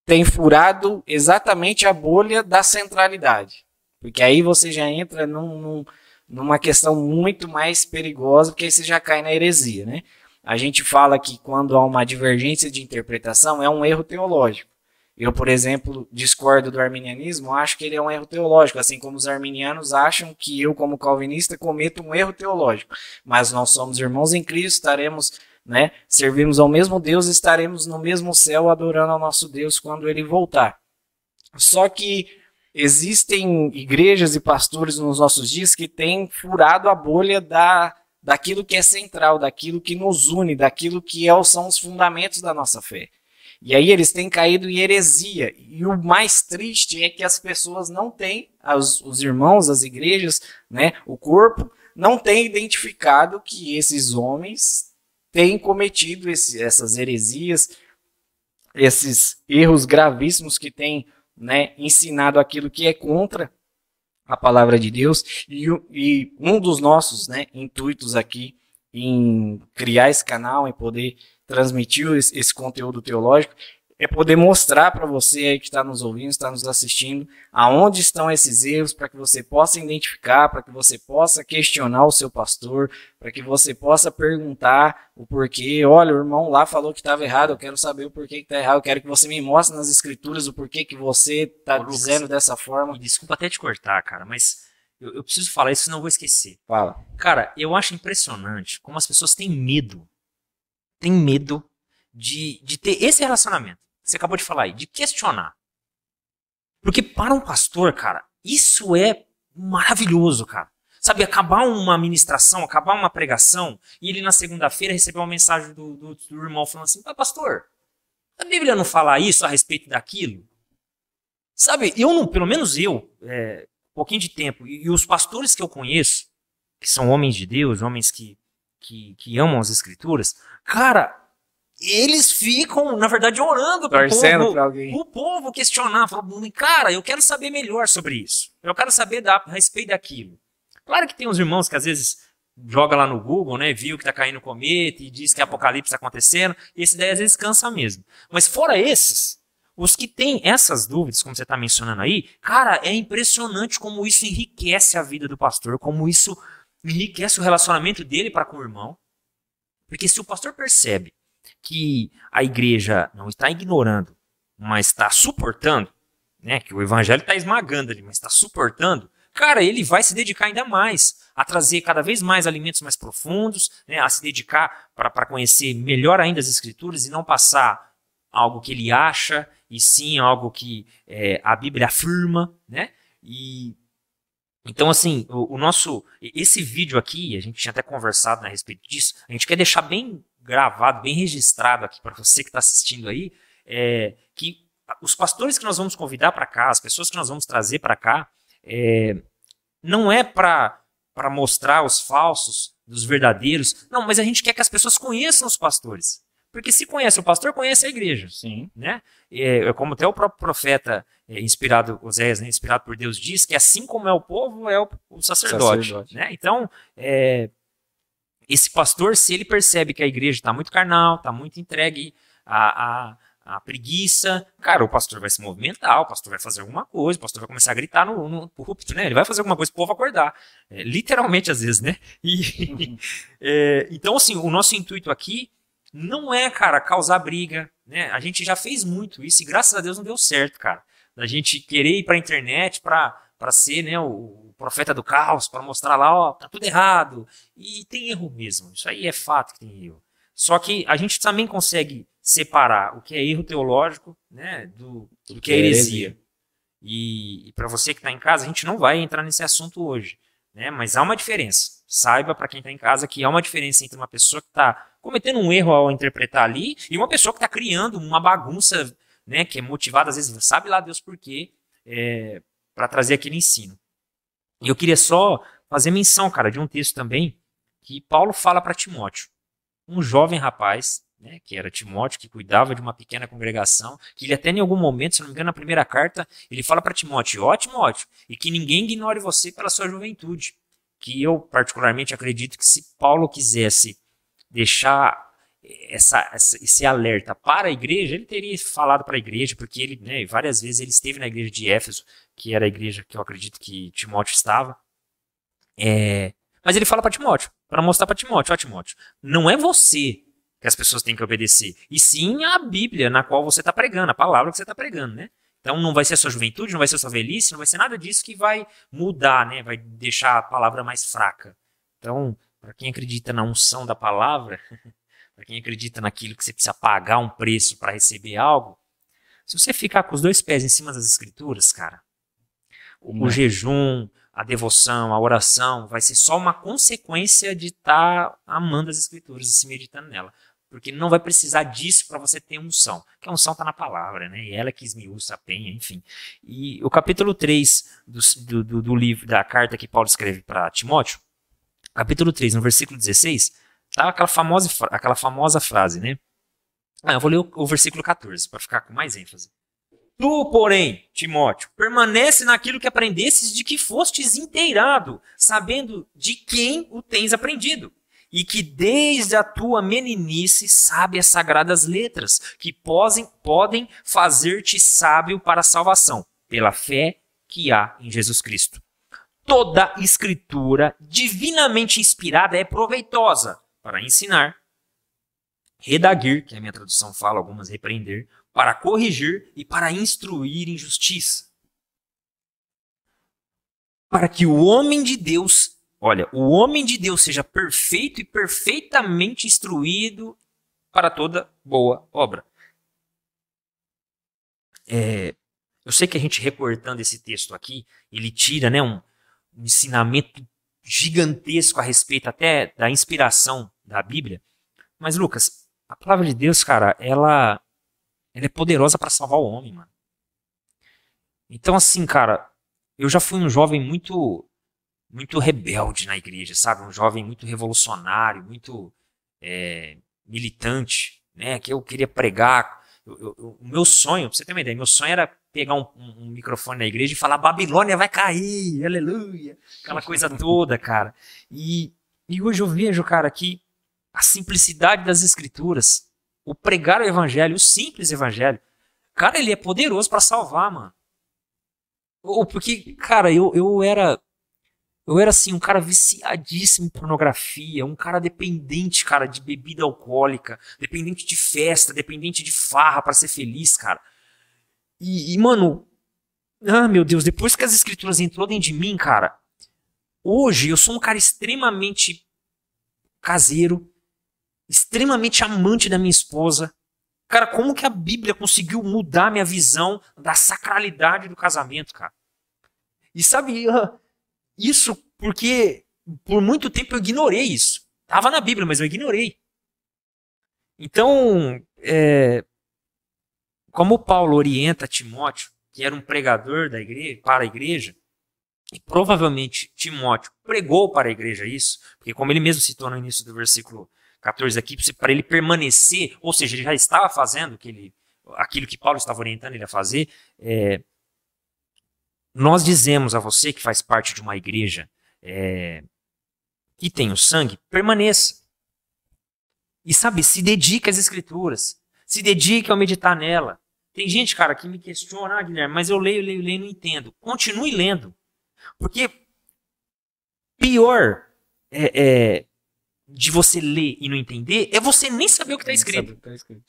têm furado exatamente a bolha da centralidade. Porque aí você já entra num, num, numa questão muito mais perigosa, porque aí você já cai na heresia, né? A gente fala que quando há uma divergência de interpretação é um erro teológico. Eu, por exemplo, discordo do arminianismo, acho que ele é um erro teológico, assim como os arminianos acham que eu, como calvinista, cometo um erro teológico. Mas nós somos irmãos em Cristo, estaremos, né, servimos ao mesmo Deus, estaremos no mesmo céu adorando ao nosso Deus quando ele voltar. Só que existem igrejas e pastores nos nossos dias que têm furado a bolha da, daquilo que é central, daquilo que nos une, daquilo que é, são os fundamentos da nossa fé. E aí eles têm caído em heresia. E o mais triste é que as pessoas não têm, os, os irmãos, as igrejas, né, o corpo, não têm identificado que esses homens têm cometido esse, essas heresias, esses erros gravíssimos que têm né, ensinado aquilo que é contra a palavra de Deus. E, e um dos nossos né, intuitos aqui em criar esse canal, em poder transmitiu esse, esse conteúdo teológico, é poder mostrar para você aí que está nos ouvindo, está nos assistindo, aonde estão esses erros, para que você possa identificar, para que você possa questionar o seu pastor, para que você possa perguntar o porquê. Olha, o irmão lá falou que estava errado, eu quero saber o porquê que está errado, eu quero que você me mostre nas escrituras o porquê que você está dizendo dessa forma. Desculpa até te cortar, cara, mas eu, eu preciso falar isso, senão eu vou esquecer. Fala. Cara, eu acho impressionante como as pessoas têm medo tem medo de, de ter esse relacionamento. Você acabou de falar aí, de questionar. Porque para um pastor, cara, isso é maravilhoso, cara. Sabe, acabar uma ministração, acabar uma pregação, e ele na segunda-feira recebeu uma mensagem do, do, do irmão falando assim: ah, Pastor, a Bíblia não fala isso a respeito daquilo? Sabe, eu não, pelo menos eu, é, um pouquinho de tempo, e, e os pastores que eu conheço, que são homens de Deus, homens que que, que amam as escrituras, cara, eles ficam, na verdade, orando para o povo, o povo questionar, falando, cara, eu quero saber melhor sobre isso. Eu quero saber da, a respeito daquilo. Claro que tem uns irmãos que às vezes joga lá no Google, né, viu que está caindo cometa e diz que Apocalipse está acontecendo, e esse daí às vezes cansa mesmo. Mas fora esses, os que têm essas dúvidas, como você está mencionando aí, cara, é impressionante como isso enriquece a vida do pastor, como isso enriquece o relacionamento dele para com o irmão. Porque se o pastor percebe que a igreja não está ignorando, mas está suportando, né, que o evangelho está esmagando ali, mas está suportando, cara, ele vai se dedicar ainda mais a trazer cada vez mais alimentos mais profundos, né, a se dedicar para conhecer melhor ainda as escrituras e não passar algo que ele acha, e sim algo que é, a Bíblia afirma, né? E então, assim, o, o, nosso. Esse vídeo aqui, a gente tinha até conversado né, a respeito disso, a gente quer deixar bem gravado, bem registrado aqui para você que está assistindo aí, é, que os pastores que nós vamos convidar para cá, as pessoas que nós vamos trazer para cá, é, não é para mostrar os falsos dos verdadeiros, não, mas a gente quer que as pessoas conheçam os pastores. Porque se conhece o pastor, conhece a igreja. Sim. Né? É, é como até o próprio profeta, é, inspirado, Oséias, né, inspirado por Deus, diz que assim como é o povo, é o, o sacerdote. sacerdote. Né? Então, é, esse pastor, se ele percebe que a igreja está muito carnal, está muito entregue à, à, à, preguiça, cara, o pastor vai se movimentar, o pastor vai fazer alguma coisa, o pastor vai começar a gritar no, no púlpito, né? Ele vai fazer alguma coisa para o povo acordar. É, literalmente, às vezes, né? E, uhum. é, então, assim, o nosso intuito aqui não é, cara, causar briga, né? A gente já fez muito isso e graças a Deus não deu certo, cara. Da gente querer ir pra internet pra, pra ser, né, o, profeta do caos, para mostrar lá, ó, tá tudo errado. E tem erro mesmo. Isso aí é fato que tem erro. Só que a gente também consegue separar o que é erro teológico, né, do, do que é heresia. E, e para você que está em casa, a gente não vai entrar nesse assunto hoje, né? Mas há uma diferença. Saiba para quem está em casa que há uma diferença entre uma pessoa que está cometendo um erro ao interpretar ali, e uma pessoa que está criando uma bagunça, né, que é motivada, às vezes, sabe lá Deus por quê, é, para trazer aquele ensino. E eu queria só fazer menção, cara, de um texto também, que Paulo fala para Timóteo, um jovem rapaz, né, que era Timóteo, que cuidava de uma pequena congregação, que ele até em algum momento, se não me engano, na primeira carta, ele fala para Timóteo, ó Timóteo, e que ninguém ignore você pela sua juventude, que eu particularmente acredito que se Paulo quisesse deixar essa, esse alerta para a igreja, ele teria falado para a igreja, porque ele, né, várias vezes ele esteve na igreja de Éfeso, que era a igreja que eu acredito que Timóteo estava. É, mas ele fala para Timóteo, para mostrar para Timóteo, ó Timóteo, não é você que as pessoas têm que obedecer, e sim a Bíblia na qual você está pregando, a palavra que você está pregando, né? Então não vai ser a sua juventude, não vai ser a sua velhice, não vai ser nada disso que vai mudar, né? Vai deixar a palavra mais fraca. Então, para quem acredita na unção da palavra, para quem acredita naquilo que você precisa pagar um preço para receber algo, se você ficar com os dois pés em cima das escrituras, cara, o, o jejum, a devoção, a oração, vai ser só uma consequência de estar tá amando as escrituras e se meditando nela. Porque não vai precisar disso para você ter unção. Porque a unção está na palavra, né? E ela que esmiuça a penha, enfim. E o capítulo 3 do, do, do livro, da carta que Paulo escreve para Timóteo, capítulo 3, no versículo 16, Tá aquela famosa, aquela famosa frase, né? Ah, eu vou ler o, o versículo 14 para ficar com mais ênfase. Tu, porém, Timóteo, permanece naquilo que aprendestes de que fostes inteirado, sabendo de quem o tens aprendido, e que desde a tua meninice sabe as sagradas letras, que posem, podem fazer-te sábio para a salvação, pela fé que há em Jesus Cristo. Toda escritura divinamente inspirada é proveitosa para ensinar, redagir, que a minha tradução fala, algumas repreender, para corrigir e para instruir em justiça. Para que o homem de Deus, olha, o homem de Deus seja perfeito e perfeitamente instruído para toda boa obra. É, eu sei que a gente recortando esse texto aqui, ele tira né, um, um ensinamento gigantesco a respeito até da inspiração da Bíblia. Mas, Lucas, a palavra de Deus, cara, ela, ela é poderosa para salvar o homem, mano. Então, assim, cara, eu já fui um jovem muito muito rebelde na igreja, sabe? Um jovem muito revolucionário, muito é, militante, né? Que eu queria pregar. Eu, eu, o meu sonho, pra você ter uma ideia, meu sonho era pegar um, um, microfone na igreja e falar Babilônia vai cair, aleluia, aquela coisa toda, cara. E, e hoje eu vejo, cara, que a simplicidade das escrituras, o pregar o evangelho, o simples evangelho, cara, ele é poderoso para salvar, mano. Ou porque, cara, eu, eu era eu era assim, um cara viciadíssimo em pornografia, um cara dependente, cara, de bebida alcoólica, dependente de festa, dependente de farra para ser feliz, cara. E, e, mano, ah, meu Deus, depois que as escrituras entrou dentro de mim, cara, hoje eu sou um cara extremamente caseiro, extremamente amante da minha esposa. Cara, como que a Bíblia conseguiu mudar minha visão da sacralidade do casamento, cara? E sabe, uh, isso porque por muito tempo eu ignorei isso. Tava na Bíblia, mas eu ignorei. Então, é, como Paulo orienta Timóteo, que era um pregador da igreja, para a igreja, e provavelmente Timóteo pregou para a igreja isso, porque como ele mesmo citou no início do versículo 14 aqui, para ele permanecer, ou seja, ele já estava fazendo aquele, aquilo que Paulo estava orientando ele a fazer. É, nós dizemos a você que faz parte de uma igreja é, que tem o sangue, permaneça. E sabe, se dedique às escrituras. Se dedique ao meditar nela. Tem gente, cara, que me questiona, ah, Guilherme, mas eu leio, leio, leio e não entendo. Continue lendo. Porque pior é, é, de você ler e não entender é você nem saber o que está escrito. Tá escrito.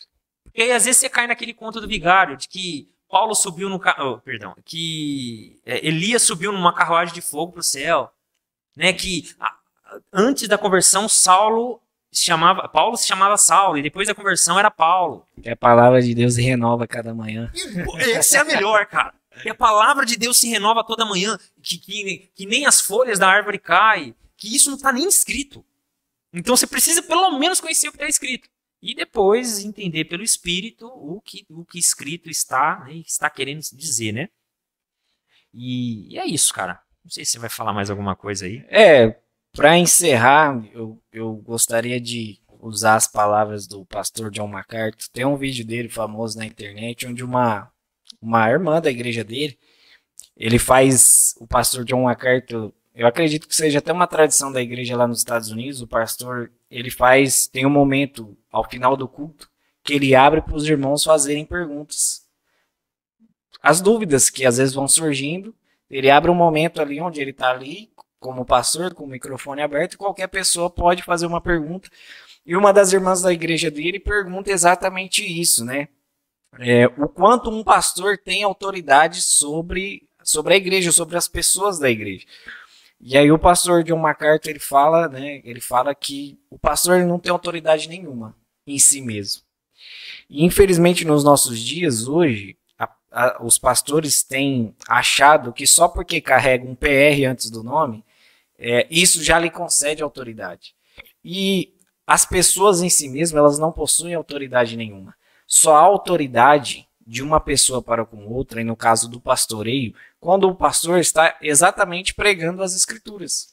Porque aí às vezes você cai naquele conto do vigário de que Paulo subiu no oh, perdão, que é, Elias subiu numa carruagem de fogo para o céu, né? Que antes da conversão Saulo se chamava Paulo se chamava Saulo e depois da conversão era Paulo. Que a palavra de Deus se renova cada manhã. Essa é a melhor, cara. Que a palavra de Deus se renova toda manhã, que, que, que nem as folhas da árvore caem, que isso não está nem escrito. Então você precisa pelo menos conhecer o que está escrito. E depois entender pelo Espírito o que o que escrito está, né, está querendo dizer, né? E, e, é isso, cara. Não sei se você vai falar mais alguma coisa aí. É, para encerrar, eu, eu gostaria de usar as palavras do pastor John MacArthur. Tem um vídeo dele famoso na internet onde uma, uma irmã da igreja dele, ele faz, o pastor John MacArthur eu acredito que seja até uma tradição da igreja lá nos Estados Unidos, o pastor, ele faz, tem um momento ao final do culto que ele abre para os irmãos fazerem perguntas. As dúvidas que às vezes vão surgindo, ele abre um momento ali onde ele está ali, como pastor, com o microfone aberto, qualquer pessoa pode fazer uma pergunta. E uma das irmãs da igreja dele pergunta exatamente isso, né? É, o quanto um pastor tem autoridade sobre, sobre a igreja, sobre as pessoas da igreja. E aí o pastor John MacArthur ele fala, né? Ele fala que o pastor não tem autoridade nenhuma em si mesmo. E infelizmente nos nossos dias hoje, a, a, os pastores têm achado que só porque carrega um PR antes do nome, é, isso já lhe concede autoridade. E as pessoas em si mesmas, elas não possuem autoridade nenhuma. Só há autoridade de uma pessoa para com outra, e no caso do pastoreio, quando o pastor está exatamente pregando as escrituras.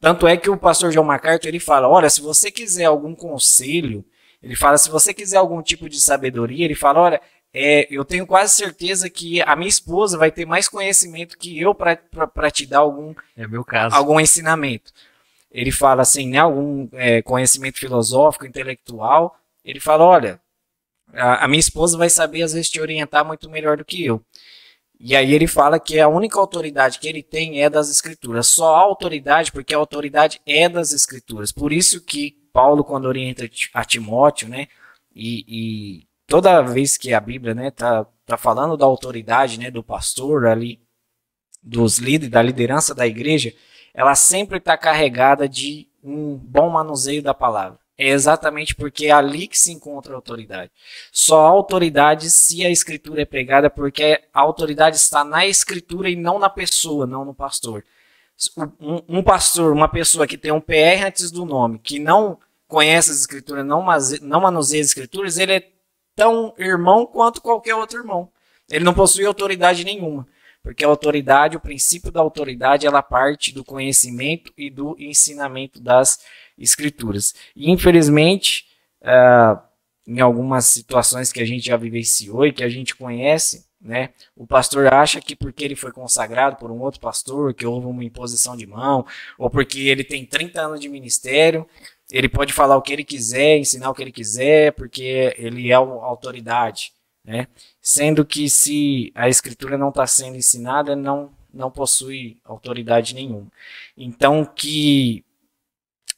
Tanto é que o pastor John MacArthur ele fala: olha, se você quiser algum conselho, ele fala, se você quiser algum tipo de sabedoria, ele fala: olha, é, eu tenho quase certeza que a minha esposa vai ter mais conhecimento que eu para te dar algum, é meu caso. algum ensinamento. Ele fala assim, né, algum é, conhecimento filosófico, intelectual. Ele fala: olha, a, a minha esposa vai saber, às vezes, te orientar muito melhor do que eu. E aí ele fala que a única autoridade que ele tem é das escrituras. Só há autoridade porque a autoridade é das escrituras. Por isso que Paulo, quando orienta a Timóteo, né, e, e toda vez que a Bíblia, né, tá, tá falando da autoridade, né, do pastor ali, dos líderes, da liderança da igreja, ela sempre está carregada de um bom manuseio da palavra. É exatamente porque é ali que se encontra a autoridade. Só há autoridade se a escritura é pregada, porque a autoridade está na escritura e não na pessoa, não no pastor. Um, um pastor, uma pessoa que tem um PR antes do nome, que não conhece as escrituras, não, não manuseia as escrituras, ele é tão irmão quanto qualquer outro irmão. Ele não possui autoridade nenhuma. Porque a autoridade, o princípio da autoridade, ela parte do conhecimento e do ensinamento das escrituras. E infelizmente, uh, em algumas situações que a gente já vivenciou e que a gente conhece, né, o pastor acha que porque ele foi consagrado por um outro pastor, que houve uma imposição de mão, ou porque ele tem 30 anos de ministério, ele pode falar o que ele quiser, ensinar o que ele quiser, porque ele é uma autoridade. Né? Sendo que se a escritura não está sendo ensinada, não, não possui autoridade nenhuma. Então, que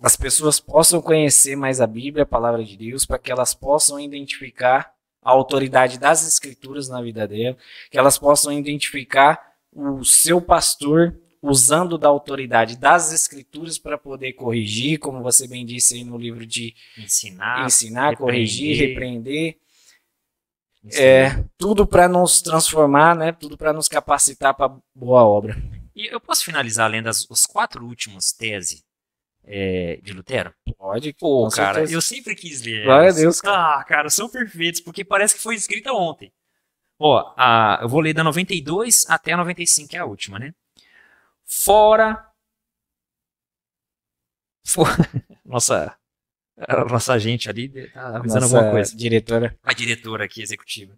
as pessoas possam conhecer mais a Bíblia, a palavra de Deus, para que elas possam identificar a autoridade das Escrituras na vida dela, que elas possam identificar o seu pastor usando da autoridade das Escrituras para poder corrigir, como você bem disse aí no livro de ensinar, ensinar repreender, corrigir, repreender. É, tudo para nos transformar, né? Tudo para nos capacitar para boa obra. E eu posso finalizar lendo as, os quatro últimos teses é, de Lutero? Pode. Pô, cara, certeza. eu sempre quis ler. Glória a Deus. Cara. Ah, cara, são perfeitos, porque parece que foi escrita ontem. Ó, a, eu vou ler da 92 até a 95, que é a última, né? Fora. For... Nossa. A nossa gente ali tá avisando nossa alguma coisa. Diretora. A diretora aqui, executiva.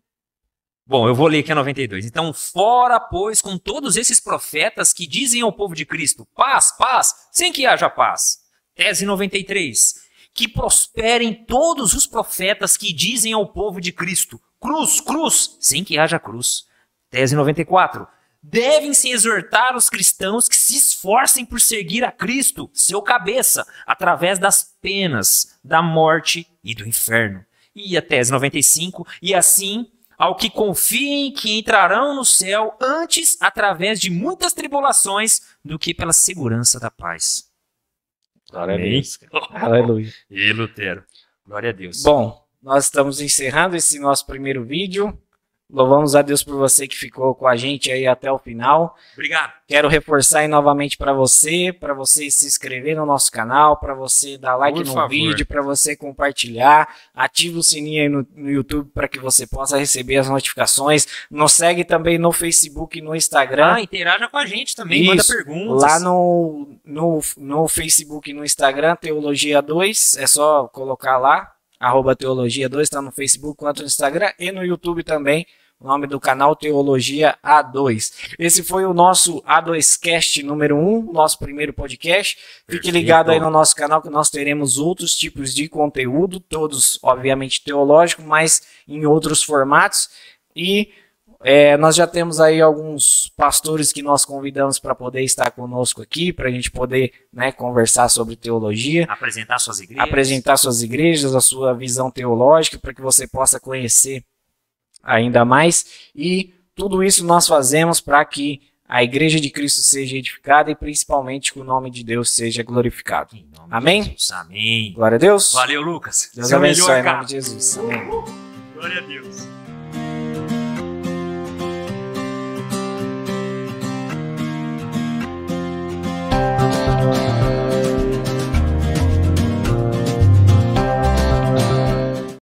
Bom, eu vou ler aqui a 92. Então, fora, pois, com todos esses profetas que dizem ao povo de Cristo: paz, paz, sem que haja paz. Tese 93. Que prosperem todos os profetas que dizem ao povo de Cristo: cruz, cruz, sem que haja cruz. Tese 94. Devem-se exortar os cristãos que se esforcem por seguir a Cristo, seu cabeça, através das penas, da morte e do inferno. E a tese 95. E assim ao que confiem que entrarão no céu antes através de muitas tribulações do que pela segurança da paz. Glória a Deus. Aleluia. E Lutero. Glória a Deus. Bom, nós estamos encerrando esse nosso primeiro vídeo. Louvamos a Deus por você que ficou com a gente aí até o final. Obrigado. Quero reforçar aí novamente para você, para você se inscrever no nosso canal, para você dar like por no favor. vídeo, para você compartilhar, ative o sininho aí no, no YouTube para que você possa receber as notificações. Nos segue também no Facebook e no Instagram. Ah, interaja com a gente também, Isso. manda perguntas. Lá no, no, no Facebook e no Instagram, Teologia 2, é só colocar lá, arroba Teologia 2, está no Facebook quanto no Instagram e no YouTube também O nome do canal Teologia A2. Esse foi o nosso A2Cast número 1, nosso primeiro podcast. Fique Perfeito. ligado aí no nosso canal que nós teremos outros tipos de conteúdo, todos obviamente teológicos, mas em outros formatos. E é, nós já temos aí alguns pastores que nós convidamos para poder estar conosco aqui, para a gente poder né, conversar sobre teologia Apresentar suas igrejas. apresentar suas igrejas, a sua visão teológica, para que você possa conhecer ainda mais. E tudo isso nós fazemos para que a Igreja de Cristo seja edificada e principalmente que o nome de Deus seja glorificado. Amém? Jesus, amém. Glória a Deus. Valeu, Lucas. Deus Seu abençoe melhor, em nome de Jesus. Amém. Glória a Deus.